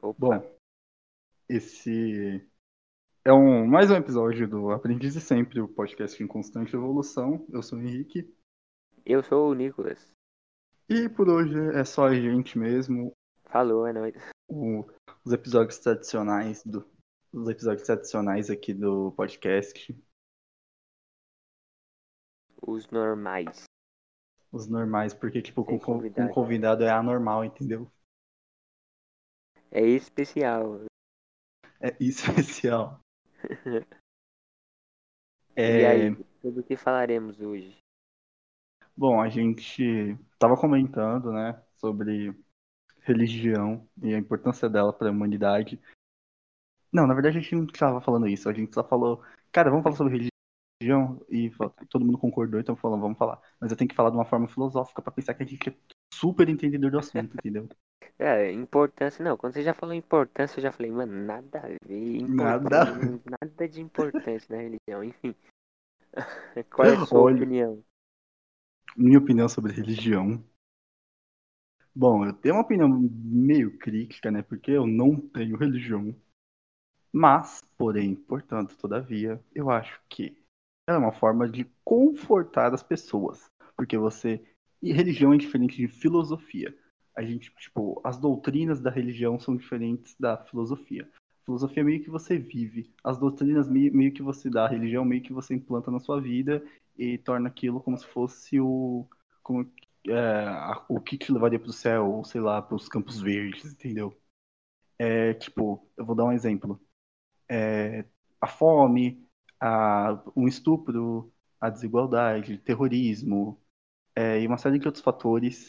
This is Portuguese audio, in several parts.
Opa. Bom, esse é um, mais um episódio do Aprendiz e Sempre, o podcast em constante evolução. Eu sou o Henrique. Eu sou o Nicolas. E por hoje é só a gente mesmo. Falou, é nóis. O- os episódios tradicionais do, os episódios tradicionais aqui do podcast. Os normais. Os normais, porque tipo, com, Sem com convidado. convidado é anormal, entendeu? É especial. É especial. E É, aí, sobre o que falaremos hoje? Bom, a gente estava comentando, né, sobre religião e a importância dela para a humanidade. Não, na verdade a gente não estava falando isso, a gente só falou, cara, vamos falar sobre religião e todo mundo concordou, então falando, vamos falar. Mas eu tenho que falar de uma forma filosófica para pensar que a gente é super entendedor do assunto, entendeu? É, importância, não. Quando você já falou importância, eu já falei, mano, nada a ver. Nada. Nada de importância na religião. Enfim. Qual é a sua Olha. opinião? Minha opinião sobre religião. Bom, eu tenho uma opinião meio crítica, né, porque eu não tenho religião. Mas, porém, portanto, todavia, eu acho que ela é uma forma de confortar as pessoas. Porque você. E religião é diferente de filosofia. A gente, tipo, as doutrinas da religião são diferentes da filosofia. Filosofia é meio que você vive. As doutrinas meio, meio que você dá. A religião meio que você implanta na sua vida e torna aquilo como se fosse o. Como, é, a- o que te levaria para o céu, ou sei lá, para os campos verdes, entendeu? É, tipo, eu vou dar um exemplo é, a fome, a, um estupro, a desigualdade, terrorismo é, e uma série de outros fatores,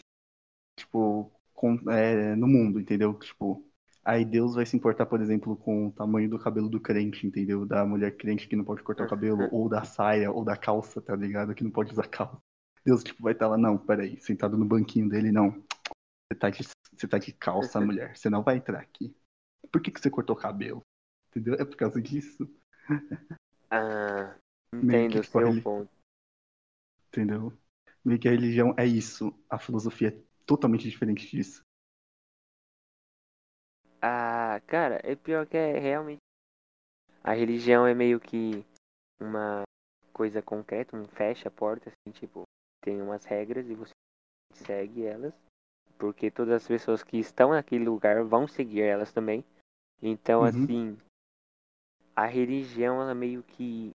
tipo, com- é, no mundo, entendeu? Tipo, aí Deus vai se importar, por exemplo, com o tamanho do cabelo do crente, entendeu? Da mulher crente que não pode cortar o cabelo, ou da saia, ou da calça, tá ligado? Que não pode usar calça. Deus, tipo, vai estar lá, não, peraí, sentado no banquinho dele, não. Você tá de, você tá de calça, mulher, você não vai entrar aqui. Por que, que você cortou o cabelo? Entendeu? É por causa disso. Ah, entendo o tipo, seu ponto. Entendeu? Meio que a religião é isso. A filosofia totalmente diferente disso. Ah, cara, é pior que é realmente. A religião é meio que uma coisa concreta, um fecha a porta, assim, tipo, tem umas regras e você segue elas. Porque todas as pessoas que estão naquele lugar vão seguir elas também. Então, Uhum. assim, a religião, ela meio que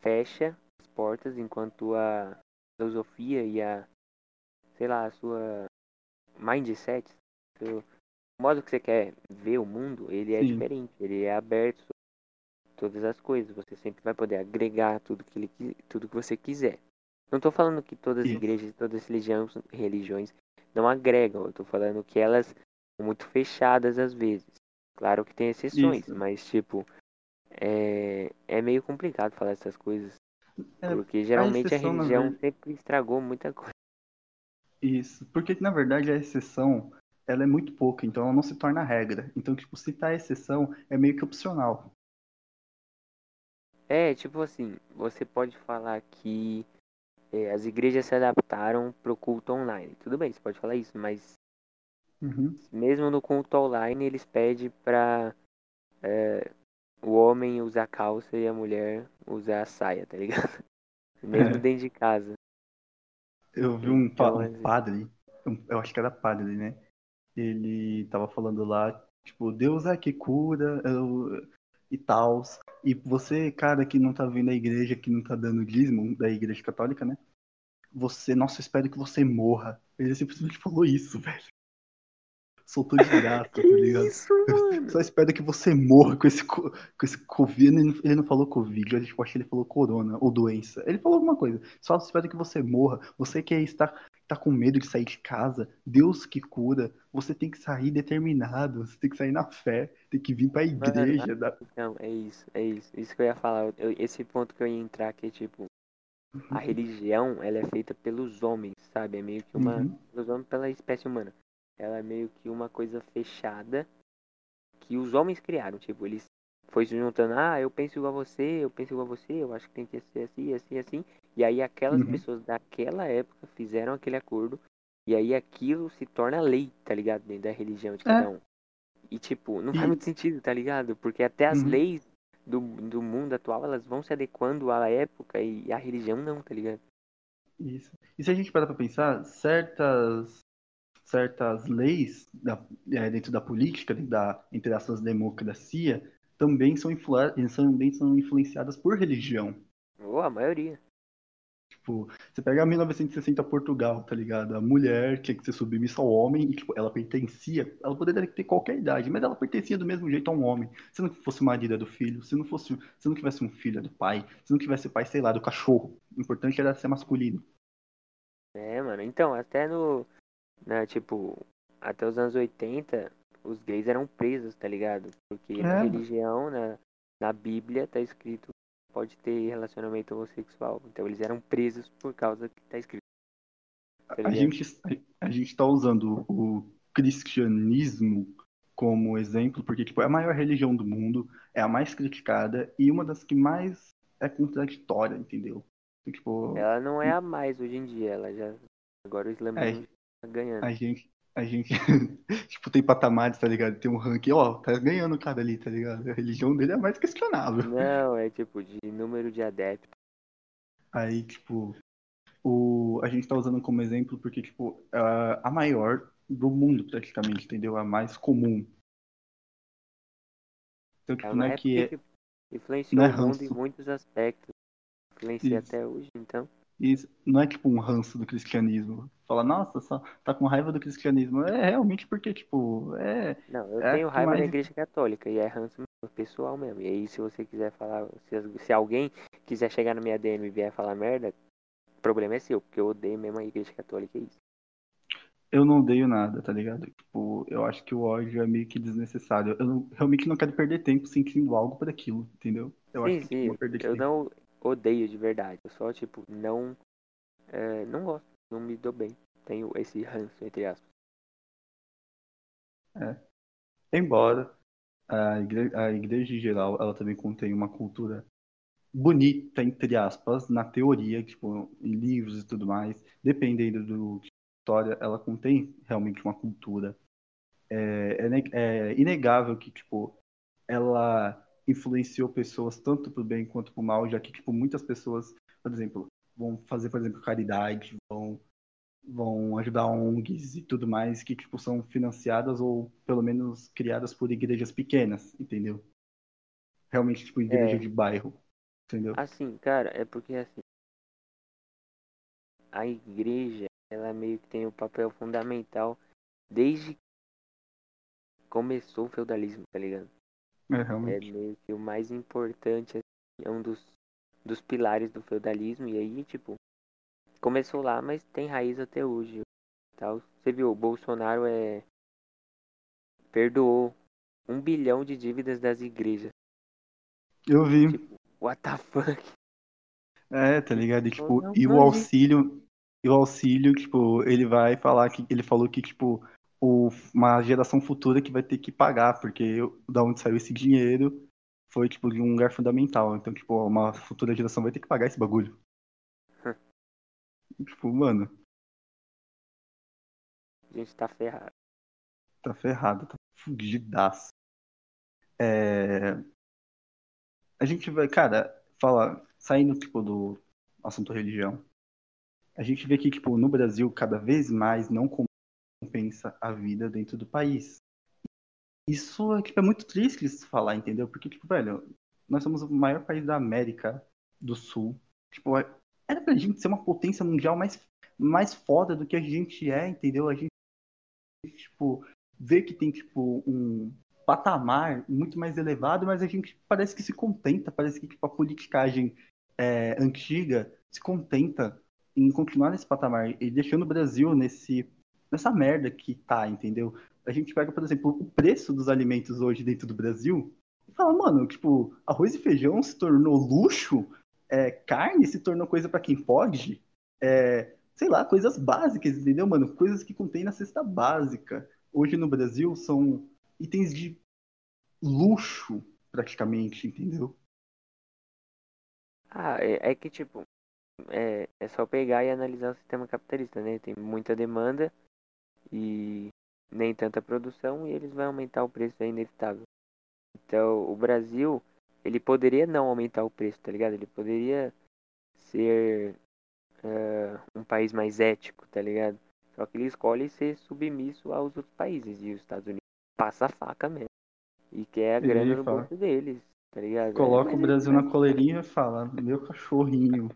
fecha as portas, enquanto a filosofia e a, sei lá, a sua mindset, seu- o modo que você quer ver o mundo, ele é Sim. diferente, ele é aberto sobre todas as coisas. Você sempre vai poder agregar tudo que, ele, tudo que você quiser. Não tô falando que todas as igrejas, todas as religiões, religiões não agregam. Eu tô falando que elas são muito fechadas às vezes. Claro que tem exceções, Isso. mas tipo, é, é meio complicado falar essas coisas. É, Porque geralmente a, exceção, na religião sempre estragou muita coisa. Isso. Porque, na verdade, a exceção, ela é muito pouca, então ela não se torna regra. Então, tipo, citar a exceção é meio que opcional. É, tipo assim, você pode falar que é, as igrejas se adaptaram pro culto online. Tudo bem, você pode falar isso, mas Uhum. mesmo no culto online eles pedem pra é, o homem usar calça e a mulher usar a saia, tá ligado? Mesmo É. dentro de casa. Eu vi um, um padre, eu acho que era padre, né? Ele tava falando lá, tipo, Deus é que cura eu- e tal. E você, cara, que não tá vindo à igreja, que não tá dando dízimo da igreja católica, né? Você, nossa, eu espero que você morra. Ele simplesmente falou isso, velho. Soltou de graça, tá ligado? Isso, mano! Só espero que você morra com esse, co- com esse Covid. Ele não, não falou Covid, eu acho que ele falou corona ou doença. Ele falou alguma coisa. Só espero que você morra. Você que está, tá com medo de sair de casa, Deus que cura. Você tem que sair determinado. Você tem que sair na fé. Tem que vir pra igreja. da- Então, é isso, é isso. Isso que eu ia falar. eu- esse ponto que eu ia entrar que é tipo, a religião, ela é feita pelos homens, sabe? É meio que uma. Uhum. Pelos homens, pela espécie humana. Ela é meio que uma coisa fechada que os homens criaram. Tipo, eles foi se juntando, ah, eu penso igual a você, eu penso igual a você, eu acho que tem que ser assim, assim, assim. E aí aquelas Uhum. pessoas daquela época fizeram aquele acordo. E aí aquilo se torna lei, tá ligado? Dentro da religião de É. cada um. E, tipo, não E- faz muito sentido, tá ligado? Porque até as Uhum. leis do, do mundo atual, elas vão se adequando à época e a religião não, tá ligado? Isso. E se a gente parar pra pensar, certas, certas leis da- é, dentro da política, dentro da, entre aspas, democracia, também são, influ- também são influenciadas por religião. Ou a maioria. Tipo, você pega 1960 Portugal, tá ligado? A mulher tinha que ser submissa ao homem e, tipo, ela pertencia, ela poderia ter qualquer idade, mas ela pertencia do mesmo jeito a um homem. Se não fosse marido é do filho, se não fosse, se não tivesse um filho é do pai, se não tivesse pai, sei lá, do cachorro. O importante era ser masculino. É, mano. Então, até no. Na, tipo, até os anos 80, os gays eram presos, tá ligado? Porque É, na religião, na, na Bíblia, tá escrito pode ter relacionamento homossexual. Então eles eram presos por causa que tá escrito. Tá A gente, a, gente tá usando o cristianismo como exemplo, porque tipo, é a maior religião do mundo, é a mais criticada e uma das que mais é contraditória, entendeu? Tipo, Ela não é a mais hoje em dia, ela já. Agora o islamismo tá ganhando. a gente, a gente, tipo, tem patamares, tá ligado? Tem um ranking, ó, tá ganhando o cara ali, tá ligado? A religião dele é mais questionável. Não, é tipo de número de adeptos. Aí, tipo, o, a gente tá usando como exemplo porque, tipo, a, a maior do mundo, praticamente, entendeu? A mais comum. Então, tipo, Ela não é que é, que influenciou é o mundo em muitos aspectos. Influencia Isso. até hoje, então. isso não é tipo um ranço do cristianismo. Fala, nossa, só tá com raiva do cristianismo. É realmente porque, tipo, é. Não, eu É tenho raiva da mais- igreja católica e é ranço pessoal mesmo. E aí, se você quiser falar, se, se alguém quiser chegar na minha DM e vier falar merda, o problema é seu, porque eu odeio mesmo a igreja católica, é isso. Eu não odeio nada, tá ligado? Tipo, eu acho que o ódio é meio que desnecessário. Eu não- realmente não quero perder tempo sentindo algo por aquilo, entendeu? Eu sim, acho que sim, eu tempo. não odeio de verdade, eu só, tipo, não, é, não gosto, não me dou bem. Tenho esse ranço, entre aspas. Embora a igreja, a igreja em geral, ela também contém uma cultura bonita, entre aspas, na teoria, tipo, em livros e tudo mais, dependendo do de história, ela contém realmente uma cultura. É, é é inegável que, tipo, ela influenciou pessoas tanto pro bem quanto pro mal, já que, tipo, muitas pessoas, por exemplo, vão fazer, por exemplo, caridade, vão vão ajudar ONGs e tudo mais que tipo são financiadas ou pelo menos criadas por igrejas pequenas, entendeu? Realmente tipo igreja É. de bairro, entendeu? Assim, cara, é porque assim, a igreja, ela meio que tem o papel fundamental desde que começou o feudalismo, tá ligado? É É realmente. meio que o mais importante, assim, é um dos, dos pilares do feudalismo, e aí, tipo, começou lá, mas tem raiz até hoje. Tal. Você viu, o Bolsonaro é. perdoou um bilhão de dívidas das igrejas. Eu vi. Tipo, what the fuck? É, tá ligado? E, tipo, Não, e o auxílio, e o auxílio, tipo, ele vai falar que ele falou que tipo o, uma geração futura que vai ter que pagar, porque da onde saiu esse dinheiro foi tipo de um lugar fundamental. Então, tipo, uma futura geração vai ter que pagar esse bagulho. tipo, mano, A gente tá ferrado. tá ferrado, tá fugidaço. É... A gente vai, cara, falar, saindo tipo do assunto religião, a gente vê que tipo no Brasil cada vez mais não compensa a vida dentro do país. Isso é, tipo, é muito triste se falar, entendeu? Porque tipo, velho, nós somos o maior país da América do Sul. Tipo, é- era pra gente ser uma potência mundial mais mais foda do que a gente é, entendeu? A gente tipo vê que tem tipo um patamar muito mais elevado, mas a gente parece que se contenta, parece que tipo, a politicagem é, antiga se contenta em continuar nesse patamar e deixando o Brasil nesse, nessa merda que tá, entendeu? A gente pega, por exemplo, o preço dos alimentos hoje dentro do Brasil e fala, mano, tipo, arroz e feijão se tornou luxo, é, carne se tornou coisa para quem pode, é, sei lá, coisas básicas, entendeu, mano? Coisas que contém na cesta básica. Hoje no Brasil são itens de luxo, praticamente, entendeu? Ah, é, é que tipo, é, é só pegar e analisar o sistema capitalista, né? Tem muita demanda e nem tanta produção e eles vão aumentar o preço, é inevitável. Então, o Brasil, ele poderia não aumentar o preço, tá ligado? Ele poderia ser uh, um país mais ético, tá ligado? Só que ele escolhe ser submisso aos outros países e os Estados Unidos passa a faca mesmo. E quer a grana no bolso deles, tá ligado? Coloca é, o Brasil na coleirinha e fala, meu cachorrinho.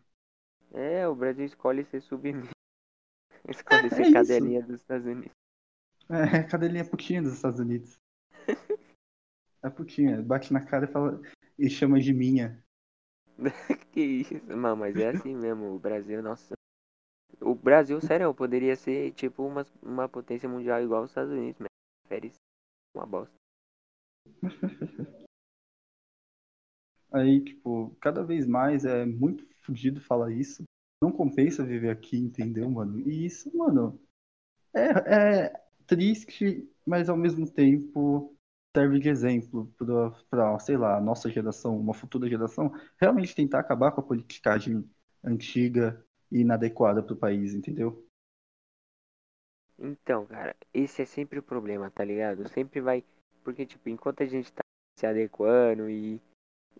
É, o Brasil escolhe ser submisso. Escolhe ser é cadelinha dos Estados Unidos. É, cadelinha putinha dos Estados Unidos. é putinha, bate na cara e fala e chama de minha. que isso, mano, mas é assim mesmo, o Brasil, nossa. O Brasil, sério, poderia ser tipo uma, uma potência mundial igual os Estados Unidos, mas férias uma bosta. Aí, tipo, cada vez mais é muito fudido falar isso. Não compensa viver aqui, entendeu, mano? E isso, mano, é, é triste, mas ao mesmo tempo serve de exemplo para, sei lá, nossa geração, uma futura geração, realmente tentar acabar com a politicagem antiga e inadequada para o país, entendeu? Então, cara, esse é sempre o problema, tá ligado? Sempre vai. Porque, tipo, enquanto a gente tá se adequando e,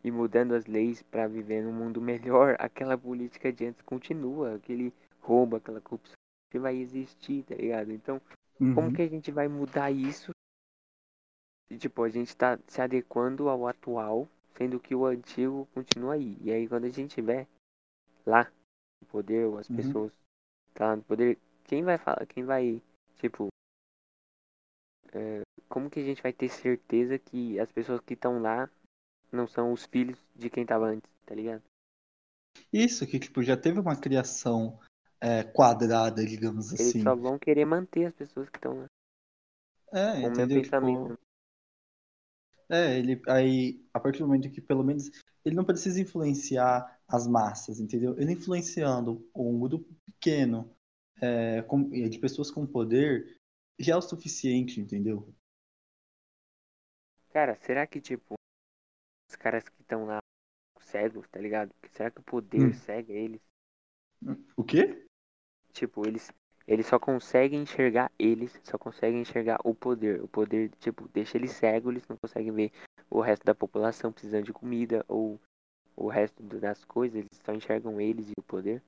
e mudando as leis para viver num mundo melhor, aquela política de antes continua, aquele roubo, aquela corrupção vai existir, tá ligado? Então, uhum. como que a gente vai mudar isso? E, tipo, a gente tá se adequando ao atual, sendo que o antigo continua aí. E aí, quando a gente tiver lá no poder, ou as uhum. pessoas tá lá no poder, quem vai falar, quem vai Tipo, é, como que a gente vai ter certeza que as pessoas que estão lá não são os filhos de quem tava antes, tá ligado? Isso, que tipo, já teve uma criação é, quadrada, digamos Eles assim. Eles só vão querer manter as pessoas que estão lá. É, com entendeu? o pensamento. Tipo... É, ele aí, a partir do momento que pelo menos ele não precisa influenciar as massas, entendeu? Ele influenciando um grupo pequeno é, com, de pessoas com poder já é o suficiente, entendeu? Cara, será que, tipo, os caras que estão lá cegos, tá ligado? Será que o poder hum. cega eles? O quê? Tipo, eles, eles só conseguem enxergar eles, só conseguem enxergar o poder. O poder, tipo, deixa eles cegos, eles não conseguem ver o resto da população precisando de comida ou o resto das coisas, eles só enxergam eles e o poder.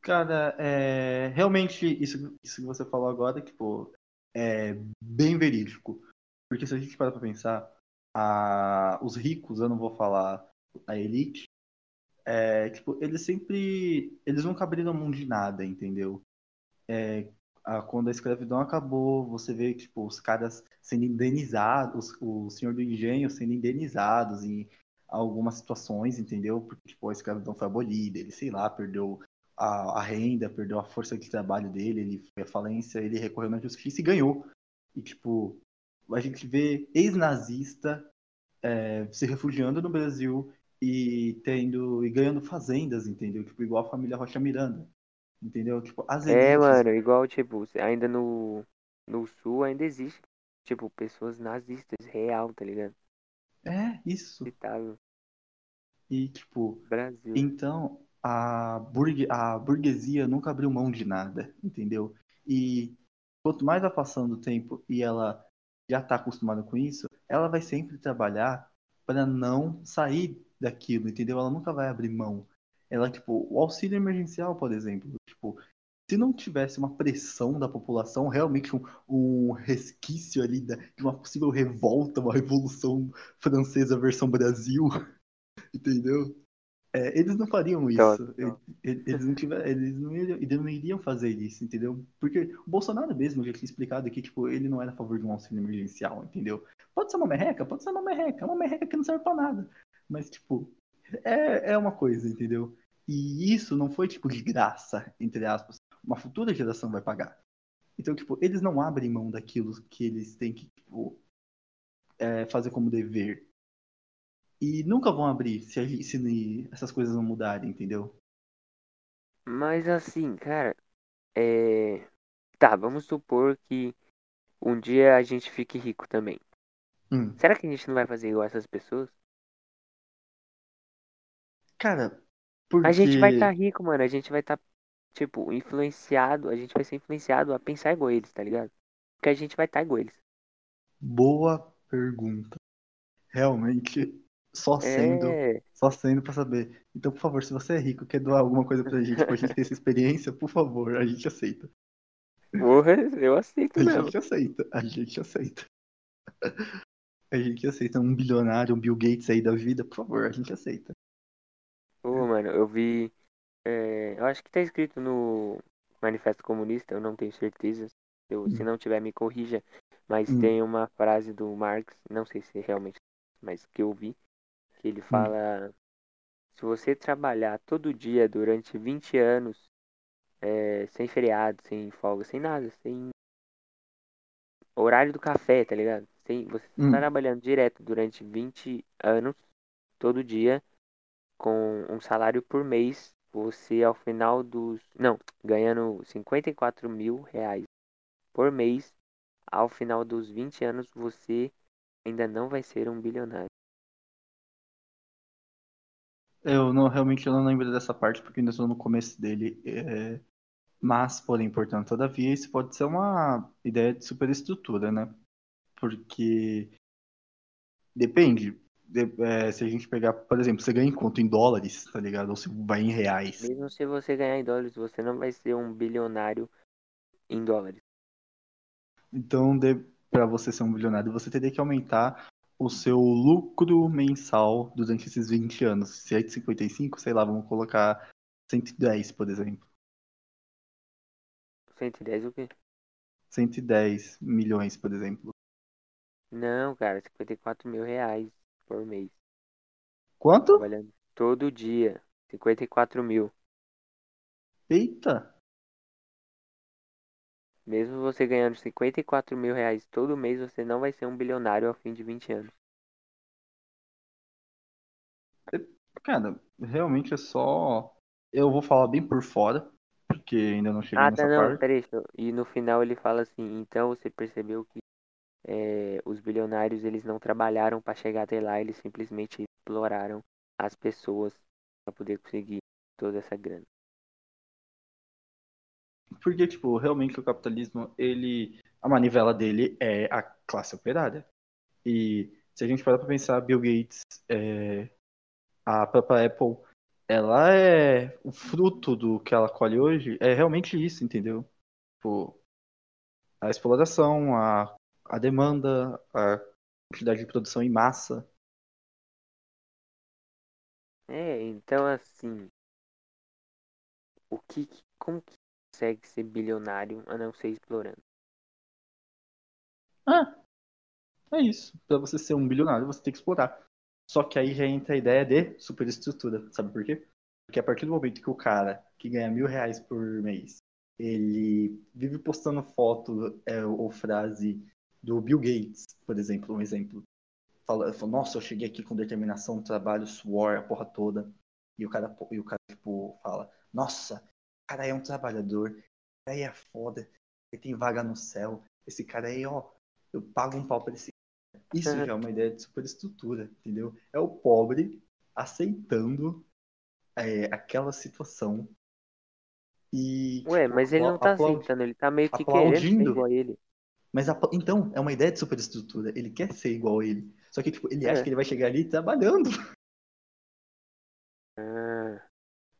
Cara, é, realmente isso, isso que você falou agora, tipo, é bem verídico. Porque se a gente parar pra pensar, a, os ricos, eu não vou falar a elite, é, tipo, eles sempre. Eles nunca abriram mão de nada, entendeu? É, a, quando a escravidão acabou, você vê tipo, os caras sendo indenizados, o senhor do engenho sendo indenizados em algumas situações, entendeu? Porque tipo, a escravidão foi abolida, ele, sei lá, perdeu a, a, renda, perdeu a força de trabalho dele, ele foi à falência, ele recorreu na justiça e ganhou. E, tipo, a gente vê ex-nazista é, se refugiando no Brasil e tendo e ganhando fazendas, entendeu? Tipo, igual a família Rocha Miranda. Entendeu? Tipo, as é, elites... É, mano, igual, tipo, ainda no, no sul ainda existe, tipo, pessoas nazistas, real, tá ligado? É, isso. Citável. E, tipo, Brasil. Então, a, burgue, a burguesia nunca abriu mão de nada, entendeu? E quanto mais vai passando o tempo e ela já está acostumada com isso, ela vai sempre trabalhar para não sair daquilo, entendeu? Ela nunca vai abrir mão. Ela, tipo, o auxílio emergencial, por exemplo, tipo, se não tivesse uma pressão da população, realmente um, um resquício ali da, de uma possível revolta, uma revolução francesa versão Brasil, entendeu? É, eles não fariam isso. Eles, eles, não tiver, eles, não iriam, eles não iriam fazer isso, entendeu? Porque o Bolsonaro mesmo já tinha explicado que tipo, ele não era a favor de um auxílio emergencial, entendeu? Pode ser uma merreca? Pode ser uma merreca. É uma merreca que não serve pra nada. Mas, tipo, é, é uma coisa, entendeu? E isso não foi, tipo, de graça, entre aspas. Uma futura geração vai pagar. Então, tipo, eles não abrem mão daquilo que eles têm que, tipo, é, fazer como dever, e nunca vão abrir se, se essas coisas não mudarem, entendeu? Mas assim, cara, é. Tá, vamos supor que um dia a gente fique rico também. Hum. Será que a gente não vai fazer igual essas pessoas? Cara, porque... A gente vai estar tá rico, mano. A gente vai estar, tá, tipo, influenciado. A gente vai ser influenciado a pensar igual eles, tá ligado? que a gente vai estar igual eles. Boa pergunta. Realmente, só sendo, É, só sendo pra saber. Então, por favor, se você é rico, quer doar alguma coisa pra gente, pra gente ter essa experiência, por favor, a gente aceita. porra, eu aceito A mesmo. gente aceita, a gente aceita. A gente aceita um bilionário, um Bill Gates aí da vida, por favor, a gente aceita. Mano, eu vi. é, eu acho que tá escrito no Manifesto Comunista, eu não tenho certeza. Eu, Se Hum. não tiver, me corrija. Mas Hum. tem uma frase do Marx, não sei se é realmente, mas que eu vi, que Hum. ele fala: se você trabalhar todo dia durante 20 anos, é, sem feriado, sem folga, sem nada, sem horário do café, tá ligado? Sem, você tá Hum. trabalhando direto durante 20 anos, todo dia, com um salário por mês, você ao final dos. Não, ganhando 54 mil reais por mês, ao final dos 20 anos, você ainda não vai ser um bilionário. Eu não, realmente eu não lembro dessa parte, porque ainda estou no começo dele. é, Mas, porém, portanto, todavia, isso pode ser uma ideia de superestrutura, né? Porque depende. É, se a gente pegar, por exemplo, você ganha em quanto? Em dólares, tá ligado? Ou se vai em reais. Mesmo se você ganhar em dólares, você não vai ser um bilionário em dólares. Então, para você ser um bilionário, você teria que aumentar o seu lucro mensal durante esses 20 anos. Se é de 55, sei lá, vamos colocar 110, por exemplo. 110 o quê? 110 milhões, por exemplo. Não, cara, 54 mil reais por mês. Quanto? Trabalhando todo dia. 54 mil. Eita! Mesmo você ganhando 54 mil reais todo mês, você não vai ser um bilionário ao fim de 20 anos. Cara, realmente é só. Eu vou falar bem por fora, porque ainda não cheguei Ah, nessa tá, não, parte. peraí. E no final ele fala assim, então você percebeu que é, os bilionários eles não trabalharam para chegar até lá, eles simplesmente exploraram as pessoas para poder conseguir toda essa grana. Porque, tipo, realmente o capitalismo, ele. A manivela dele é a classe operária. E se a gente parar pra pensar, Bill Gates, é, a própria Apple, ela é. O fruto do que ela colhe hoje é realmente isso, entendeu? Tipo, a exploração, a, a demanda, a quantidade de produção em massa. É, então assim, o que, como que consegue ser bilionário a não ser explorando? Ah, é isso. Pra você ser um bilionário, você tem que explorar. Só que aí já entra a ideia de superestrutura. Sabe por quê? Porque a partir do momento que o cara que ganha mil reais por mês, ele vive postando foto é, ou frase do Bill Gates, por exemplo, um exemplo. Fala, fala, nossa, eu cheguei aqui com determinação, trabalho, suor, a porra toda. E o cara, e o cara tipo, fala, nossa, o cara é um trabalhador, esse cara aí é foda, ele tem vaga no céu, esse cara aí, ó, eu pago um pau pra esse cara. Isso Uhum. já é uma ideia de superestrutura, entendeu? É o pobre aceitando é, aquela situação e Ué, tipo, mas ele não tá aceitando, ele tá meio que querendo ser igual a ele. Mas apla- então, é uma ideia de superestrutura. Ele quer ser igual a ele. Só que tipo, ele acha É. que ele vai chegar ali trabalhando. Ah,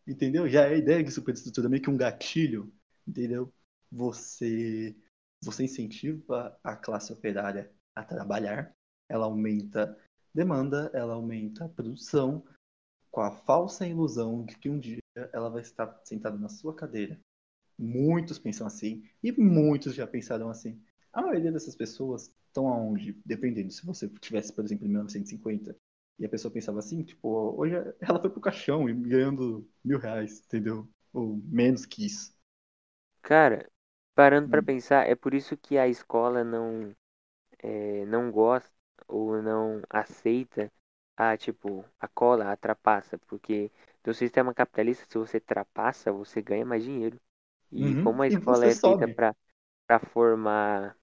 Entendeu? Já é a ideia de superestrutura, meio que um gatilho, entendeu? Você, você incentiva a classe operária a trabalhar, ela aumenta demanda, ela aumenta a produção, com a falsa ilusão de que um dia ela vai estar sentada na sua cadeira. Muitos pensam assim, e muitos já pensaram assim. A maioria dessas pessoas estão aonde? Dependendo, se você tivesse, por exemplo, em 1950, e a pessoa pensava assim, tipo, hoje ela foi pro caixão e ganhando mil reais, entendeu? Ou menos que isso. cara, parando pra Hum. pensar, é por isso que a escola não é, não gosta ou não aceita a tipo a cola, a trapaça, porque no sistema capitalista, se você trapaça, você ganha mais dinheiro. E Uhum, como a escola é feita para para formar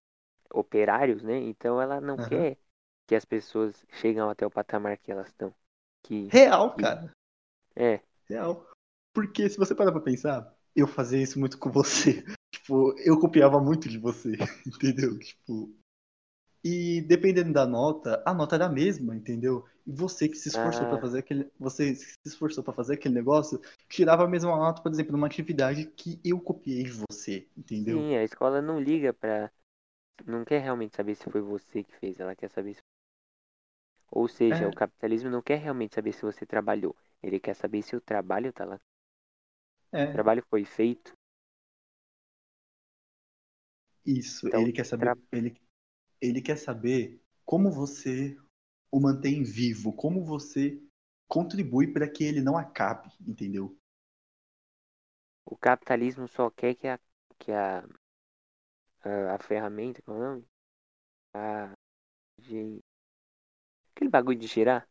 operários, né? Então ela não Aham. quer que as pessoas chegam até o patamar que elas estão. Que Real, que- cara. é, Real. Porque se você parar pra pensar, eu fazia isso muito com você. tipo, eu copiava muito de você, entendeu? Tipo, e dependendo da nota, a nota era a mesma, entendeu? E você que se esforçou Ah. para fazer aquele, você se esforçou para fazer aquele negócio, tirava a mesma nota, por exemplo, numa atividade que eu copiei de você, entendeu? Sim, a escola não liga pra. Não quer realmente saber se foi você que fez, ela quer saber se. Ou seja, É. o capitalismo não quer realmente saber se você trabalhou. Ele quer saber se o trabalho tá lá. O É, trabalho foi feito. isso. Então, ele quer saber, tra- ele, ele quer saber como você o mantém vivo, como você contribui para que ele não acabe, entendeu? O capitalismo só quer que a. Que a, a, a ferramenta, qual é o nome? A. De... Aquele bagulho de girar?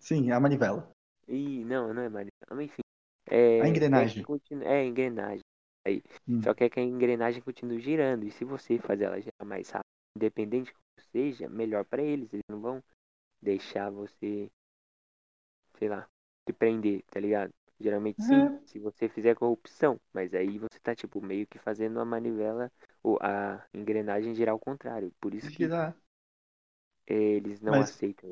Sim, a manivela. Ih, não, não é mais. Mas enfim. É, A quer engrenagem. que continue- É, engrenagem. Aí. Hum. Só quer que a engrenagem continue girando. E se você fazer ela girar mais rápido, independente de como seja, melhor pra eles. Eles não vão deixar você, sei lá, se prender, tá ligado? Geralmente sim, É. se você fizer corrupção. Mas aí você tá, tipo, meio que fazendo a manivela, ou a engrenagem girar ao contrário. Por isso que Girar. eles não Mas- aceitam.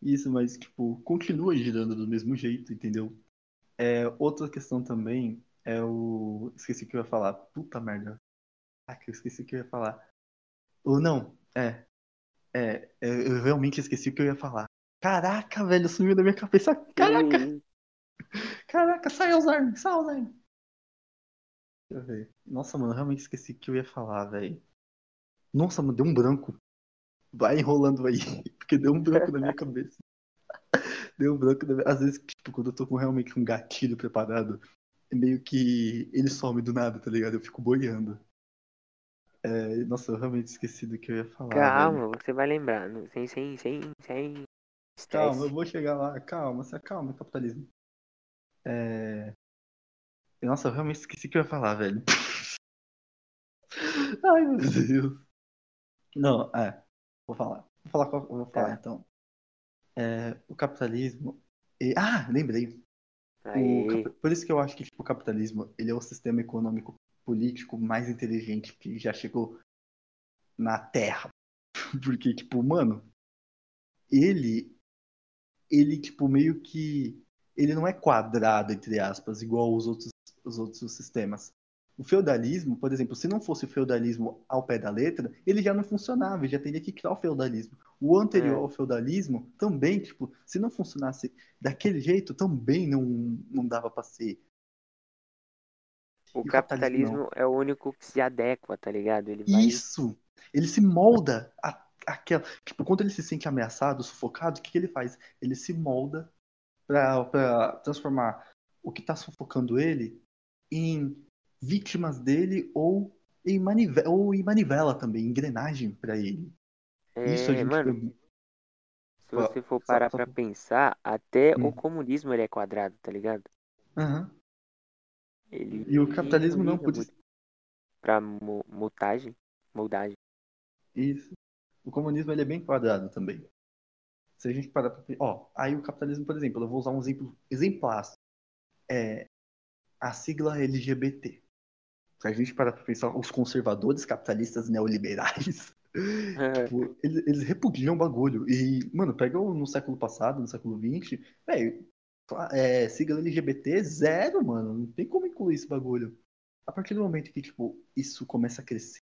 Isso, mas, tipo, continua girando do mesmo jeito, entendeu? É, outra questão também é o. Esqueci o que eu ia falar. Puta merda. Ah, que eu esqueci o que eu ia falar. Ou não, é. É, é, eu realmente esqueci o que eu ia falar. Caraca, velho, sumiu da minha cabeça. Caraca, caraca, sai Alzheimer, sai Alzheimer. Deixa eu ver. Nossa, mano, eu realmente esqueci o que eu ia falar, velho. Nossa, mano, deu um branco. Vai enrolando aí, porque deu um branco na minha cabeça. Deu um branco na minha... Às vezes, tipo, quando eu tô com realmente um gatilho preparado, é meio que ele some do nada, tá ligado? Eu fico boiando. É, nossa, eu realmente esqueci do que eu ia falar, velho. Calma, você vai lembrar. Sem, sem, sem, sem. Calma, eu vou chegar lá. Calma, se acalma, capitalismo. É... Nossa, eu realmente esqueci o que eu ia falar, velho. Ai, meu Deus. Não, é. Vou falar. Vou falar, qual- vou falar Tá. então. É, o capitalismo. e- Ah, lembrei. O Por isso que eu acho que tipo, o capitalismo ele é o sistema econômico político mais inteligente que já chegou na Terra. Porque, tipo, mano, ele, ele, tipo, meio que. Ele não é quadrado, entre aspas, igual os outros, os outros sistemas. O feudalismo, por exemplo, se não fosse o feudalismo ao pé da letra, ele já não funcionava, ele já teria que criar o feudalismo. O anterior É. ao feudalismo também, tipo, se não funcionasse daquele jeito, também não, não dava pra ser. o e capitalismo capitalismo é o único que se adequa, tá ligado? Ele vai. Isso! Ele se molda a, aquela. Tipo, quando ele se sente ameaçado, sufocado, o que, que ele faz? Ele se molda pra transformar o que tá sufocando ele em vítimas dele ou em, manivela, ou em manivela também, engrenagem pra ele. Isso a É, gente mano, foi- se você for só- parar só- pra pensar, até Hum. o comunismo ele é quadrado, tá ligado? Aham. Ele E o capitalismo não, isso. pra mu- mutagem, moldagem. Isso. O comunismo ele é bem quadrado também. Se a gente parar pra. Ó, aí o capitalismo, por exemplo, eu vou usar um exemplo exemplar. É a sigla LGBT. Se a gente parar pra pensar, os conservadores capitalistas neoliberais, tipo, eles, eles repudiam o bagulho. E, mano, pega no século passado, no século XX, velho, é, sigla LGBT zero, mano. Não tem como incluir esse bagulho. A partir do momento que, tipo, isso começa a crescer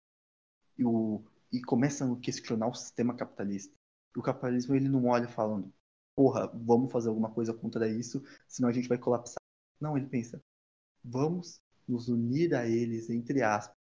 e, o, e começa a questionar o sistema capitalista, o capitalismo ele não olha falando, porra, vamos fazer alguma coisa contra isso, senão a gente vai colapsar. Não, ele pensa, vamos nos unir a eles, entre aspas,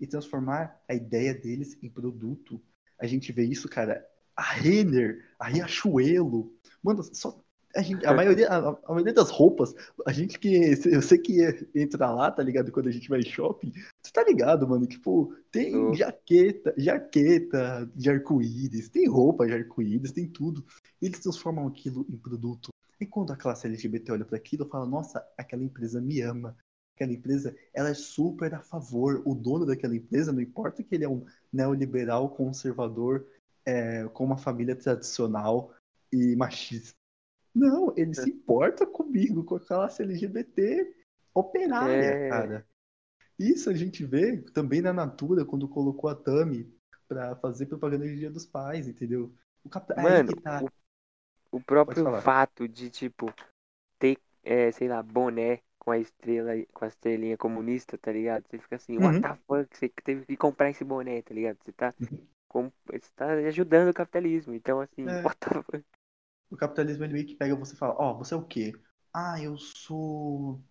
e transformar a ideia deles em produto. A gente vê isso, cara, a Renner, a Riachuelo, mano, só a, gente, a maioria, a, a maioria das roupas, a gente que, eu sei que entra lá, tá ligado? Quando a gente vai em shopping, você tá ligado, mano? Tipo, tem Tô. jaqueta, jaqueta de arco-íris, tem roupa de arco-íris, tem tudo. Eles transformam aquilo em produto. E quando a classe LGBT olha para aquilo, fala: Nossa, aquela empresa me ama. Aquela empresa, ela é super a favor. O dono daquela empresa, não importa que ele é um neoliberal conservador é, com uma família tradicional e machista. Não, ele se importa comigo, com a classe LGBT operária, É. cara. Isso a gente vê também na Natura, quando colocou a Tami pra fazer propaganda de Dia dos Pais, entendeu? O cap... Mano, tá. o, o próprio fato de, tipo, ter, é, sei lá, boné com a estrela, com a estrelinha comunista, tá ligado? Você fica assim, Uhum. what the fuck, você teve que comprar esse boné, tá ligado? Você tá, com, você tá ajudando o capitalismo. Então, assim, É. what the fuck? O capitalismo ele meio que pega você e fala, ó, você é o quê? Ah, eu sou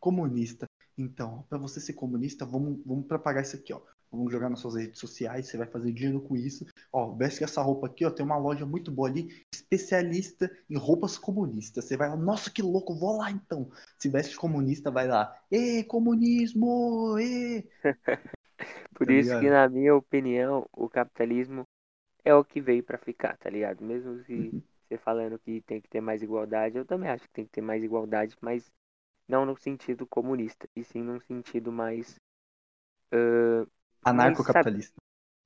comunista. Então, pra você ser comunista, vamos, vamos propagar isso aqui, ó. Vamos jogar nas suas redes sociais, você vai fazer dinheiro com isso. Ó, veste essa roupa aqui, ó, tem uma loja muito boa ali, especialista em roupas comunistas. Você vai lá, nossa, que louco, vou lá então. Se veste comunista, vai lá. Ê, comunismo! Ê! Por Tá isso que, ligado? na minha opinião, o capitalismo é o que veio pra ficar, tá ligado? Mesmo se. Você falando que tem que ter mais igualdade, eu também acho que tem que ter mais igualdade, mas não no sentido comunista, e sim num sentido mais. ah, Anarcocapitalista.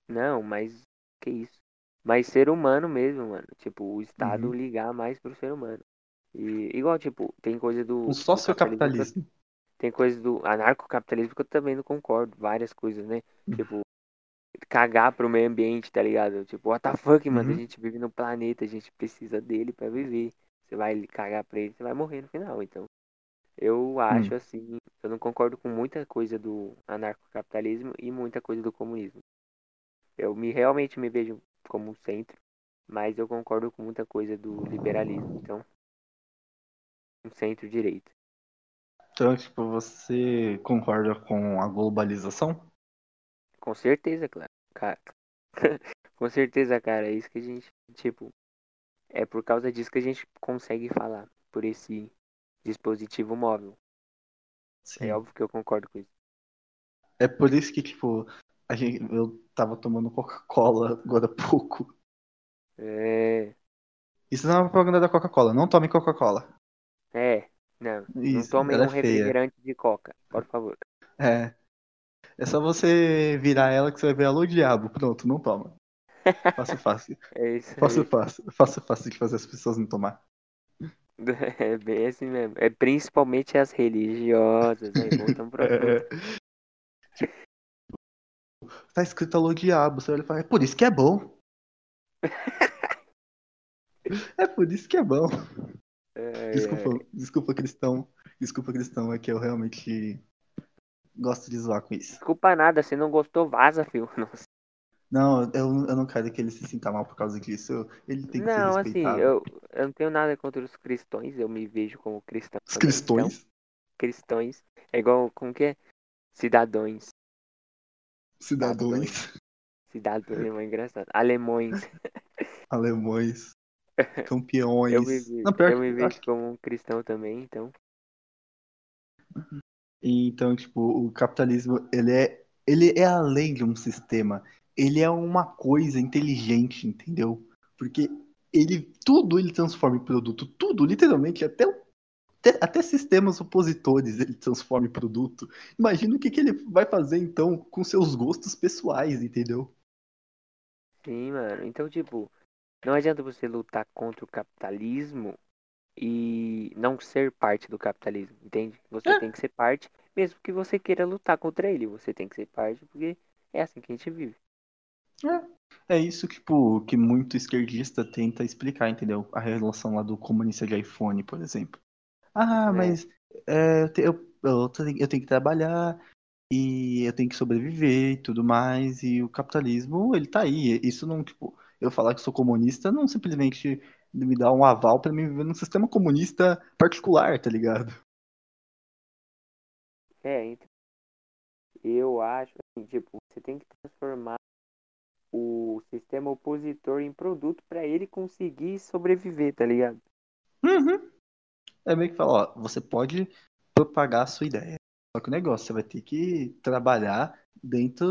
não, mas. Que isso? Mais ser humano mesmo, mano. Tipo, o Estado Uhum. ligar mais pro ser humano. E igual, tipo, tem coisa do. Do sociocapitalismo. tem coisa do anarcocapitalismo que eu também não concordo. Várias coisas, né? Tipo, cagar pro meio ambiente, tá ligado? Tipo, what the fuck, mano? A Uhum. gente vive no planeta, a gente precisa dele pra viver. Você vai cagar pra ele, você vai morrer no final. Então, eu acho Hum. assim, eu não concordo com muita coisa do anarcocapitalismo e muita coisa do comunismo. Eu me realmente me vejo como um centro, mas eu concordo com muita coisa do liberalismo. Então, um centro-direita. Então, tipo, você concorda com a globalização? Com certeza, claro. Cara. Com certeza, cara. É isso que a gente, tipo, é por causa disso que a gente consegue falar por esse dispositivo móvel. Sim. É óbvio que eu concordo com isso. É por isso que, tipo, a gente, eu tava tomando Coca-Cola agora há pouco. É, Isso não é uma propaganda da Coca-Cola. Não tome Coca-Cola. é, não, não Isso, tomem ela um é refrigerante de coca, por favor. É. É só você virar ela que você vai ver alô diabo. Pronto, não toma. Fácil, fácil. É isso Fácil, fácil. De fazer as pessoas não tomar. É bem assim mesmo. É principalmente as religiosas, pro assunto. É. Tá escrito alô diabo. Você olha e fala, é por isso que é bom. É por isso que é bom. Ai, Desculpa, ai. desculpa, cristão. Desculpa, cristão, é que eu realmente gosto de zoar com isso. Desculpa nada, se não gostou, vaza, filho. Nossa. Não, eu, eu não quero que ele se sinta mal por causa disso. Eu- ele tem que Não, ser assim, respeitado. eu, eu não tenho nada contra os cristãos, eu me vejo como cristão. Os também, cristões. Então, cristões. É igual, como que é? Cidadãos. Cidadãos. Cidadãos é engraçado. Alemões. Alemães. Campeões. Eu me, ve- Não, eu me vejo como um cristão também, então. Então, tipo, o capitalismo, ele é, ele é além de um sistema. Ele é uma coisa inteligente, entendeu? Porque ele, tudo ele transforma em produto. Tudo, literalmente, até, até, até sistemas opositores ele transforma em produto. Imagina o que, que ele vai fazer, então, com seus gostos pessoais, entendeu? Sim, mano. Então, tipo, não adianta você lutar contra o capitalismo e não ser parte do capitalismo, entende? Você É. tem que ser parte, mesmo que você queira lutar contra ele. Você tem que ser parte, porque é assim que a gente vive. É isso tipo, que muito esquerdista tenta explicar, entendeu? A relação lá do comunista de iPhone, por exemplo. Ah, É. mas é, eu, te- eu, eu tenho eu tenho que trabalhar e eu tenho que sobreviver e tudo mais, e o capitalismo, ele tá aí. Isso não, tipo, eu falar que sou comunista não simplesmente me dá um aval pra mim viver num sistema comunista particular, tá ligado? É, então. Eu acho assim, tipo, você tem que transformar o sistema opositor em produto pra ele conseguir sobreviver, tá ligado? Uhum. É meio que falar, ó, você pode propagar a sua ideia. Só que o negócio, você vai ter que trabalhar dentro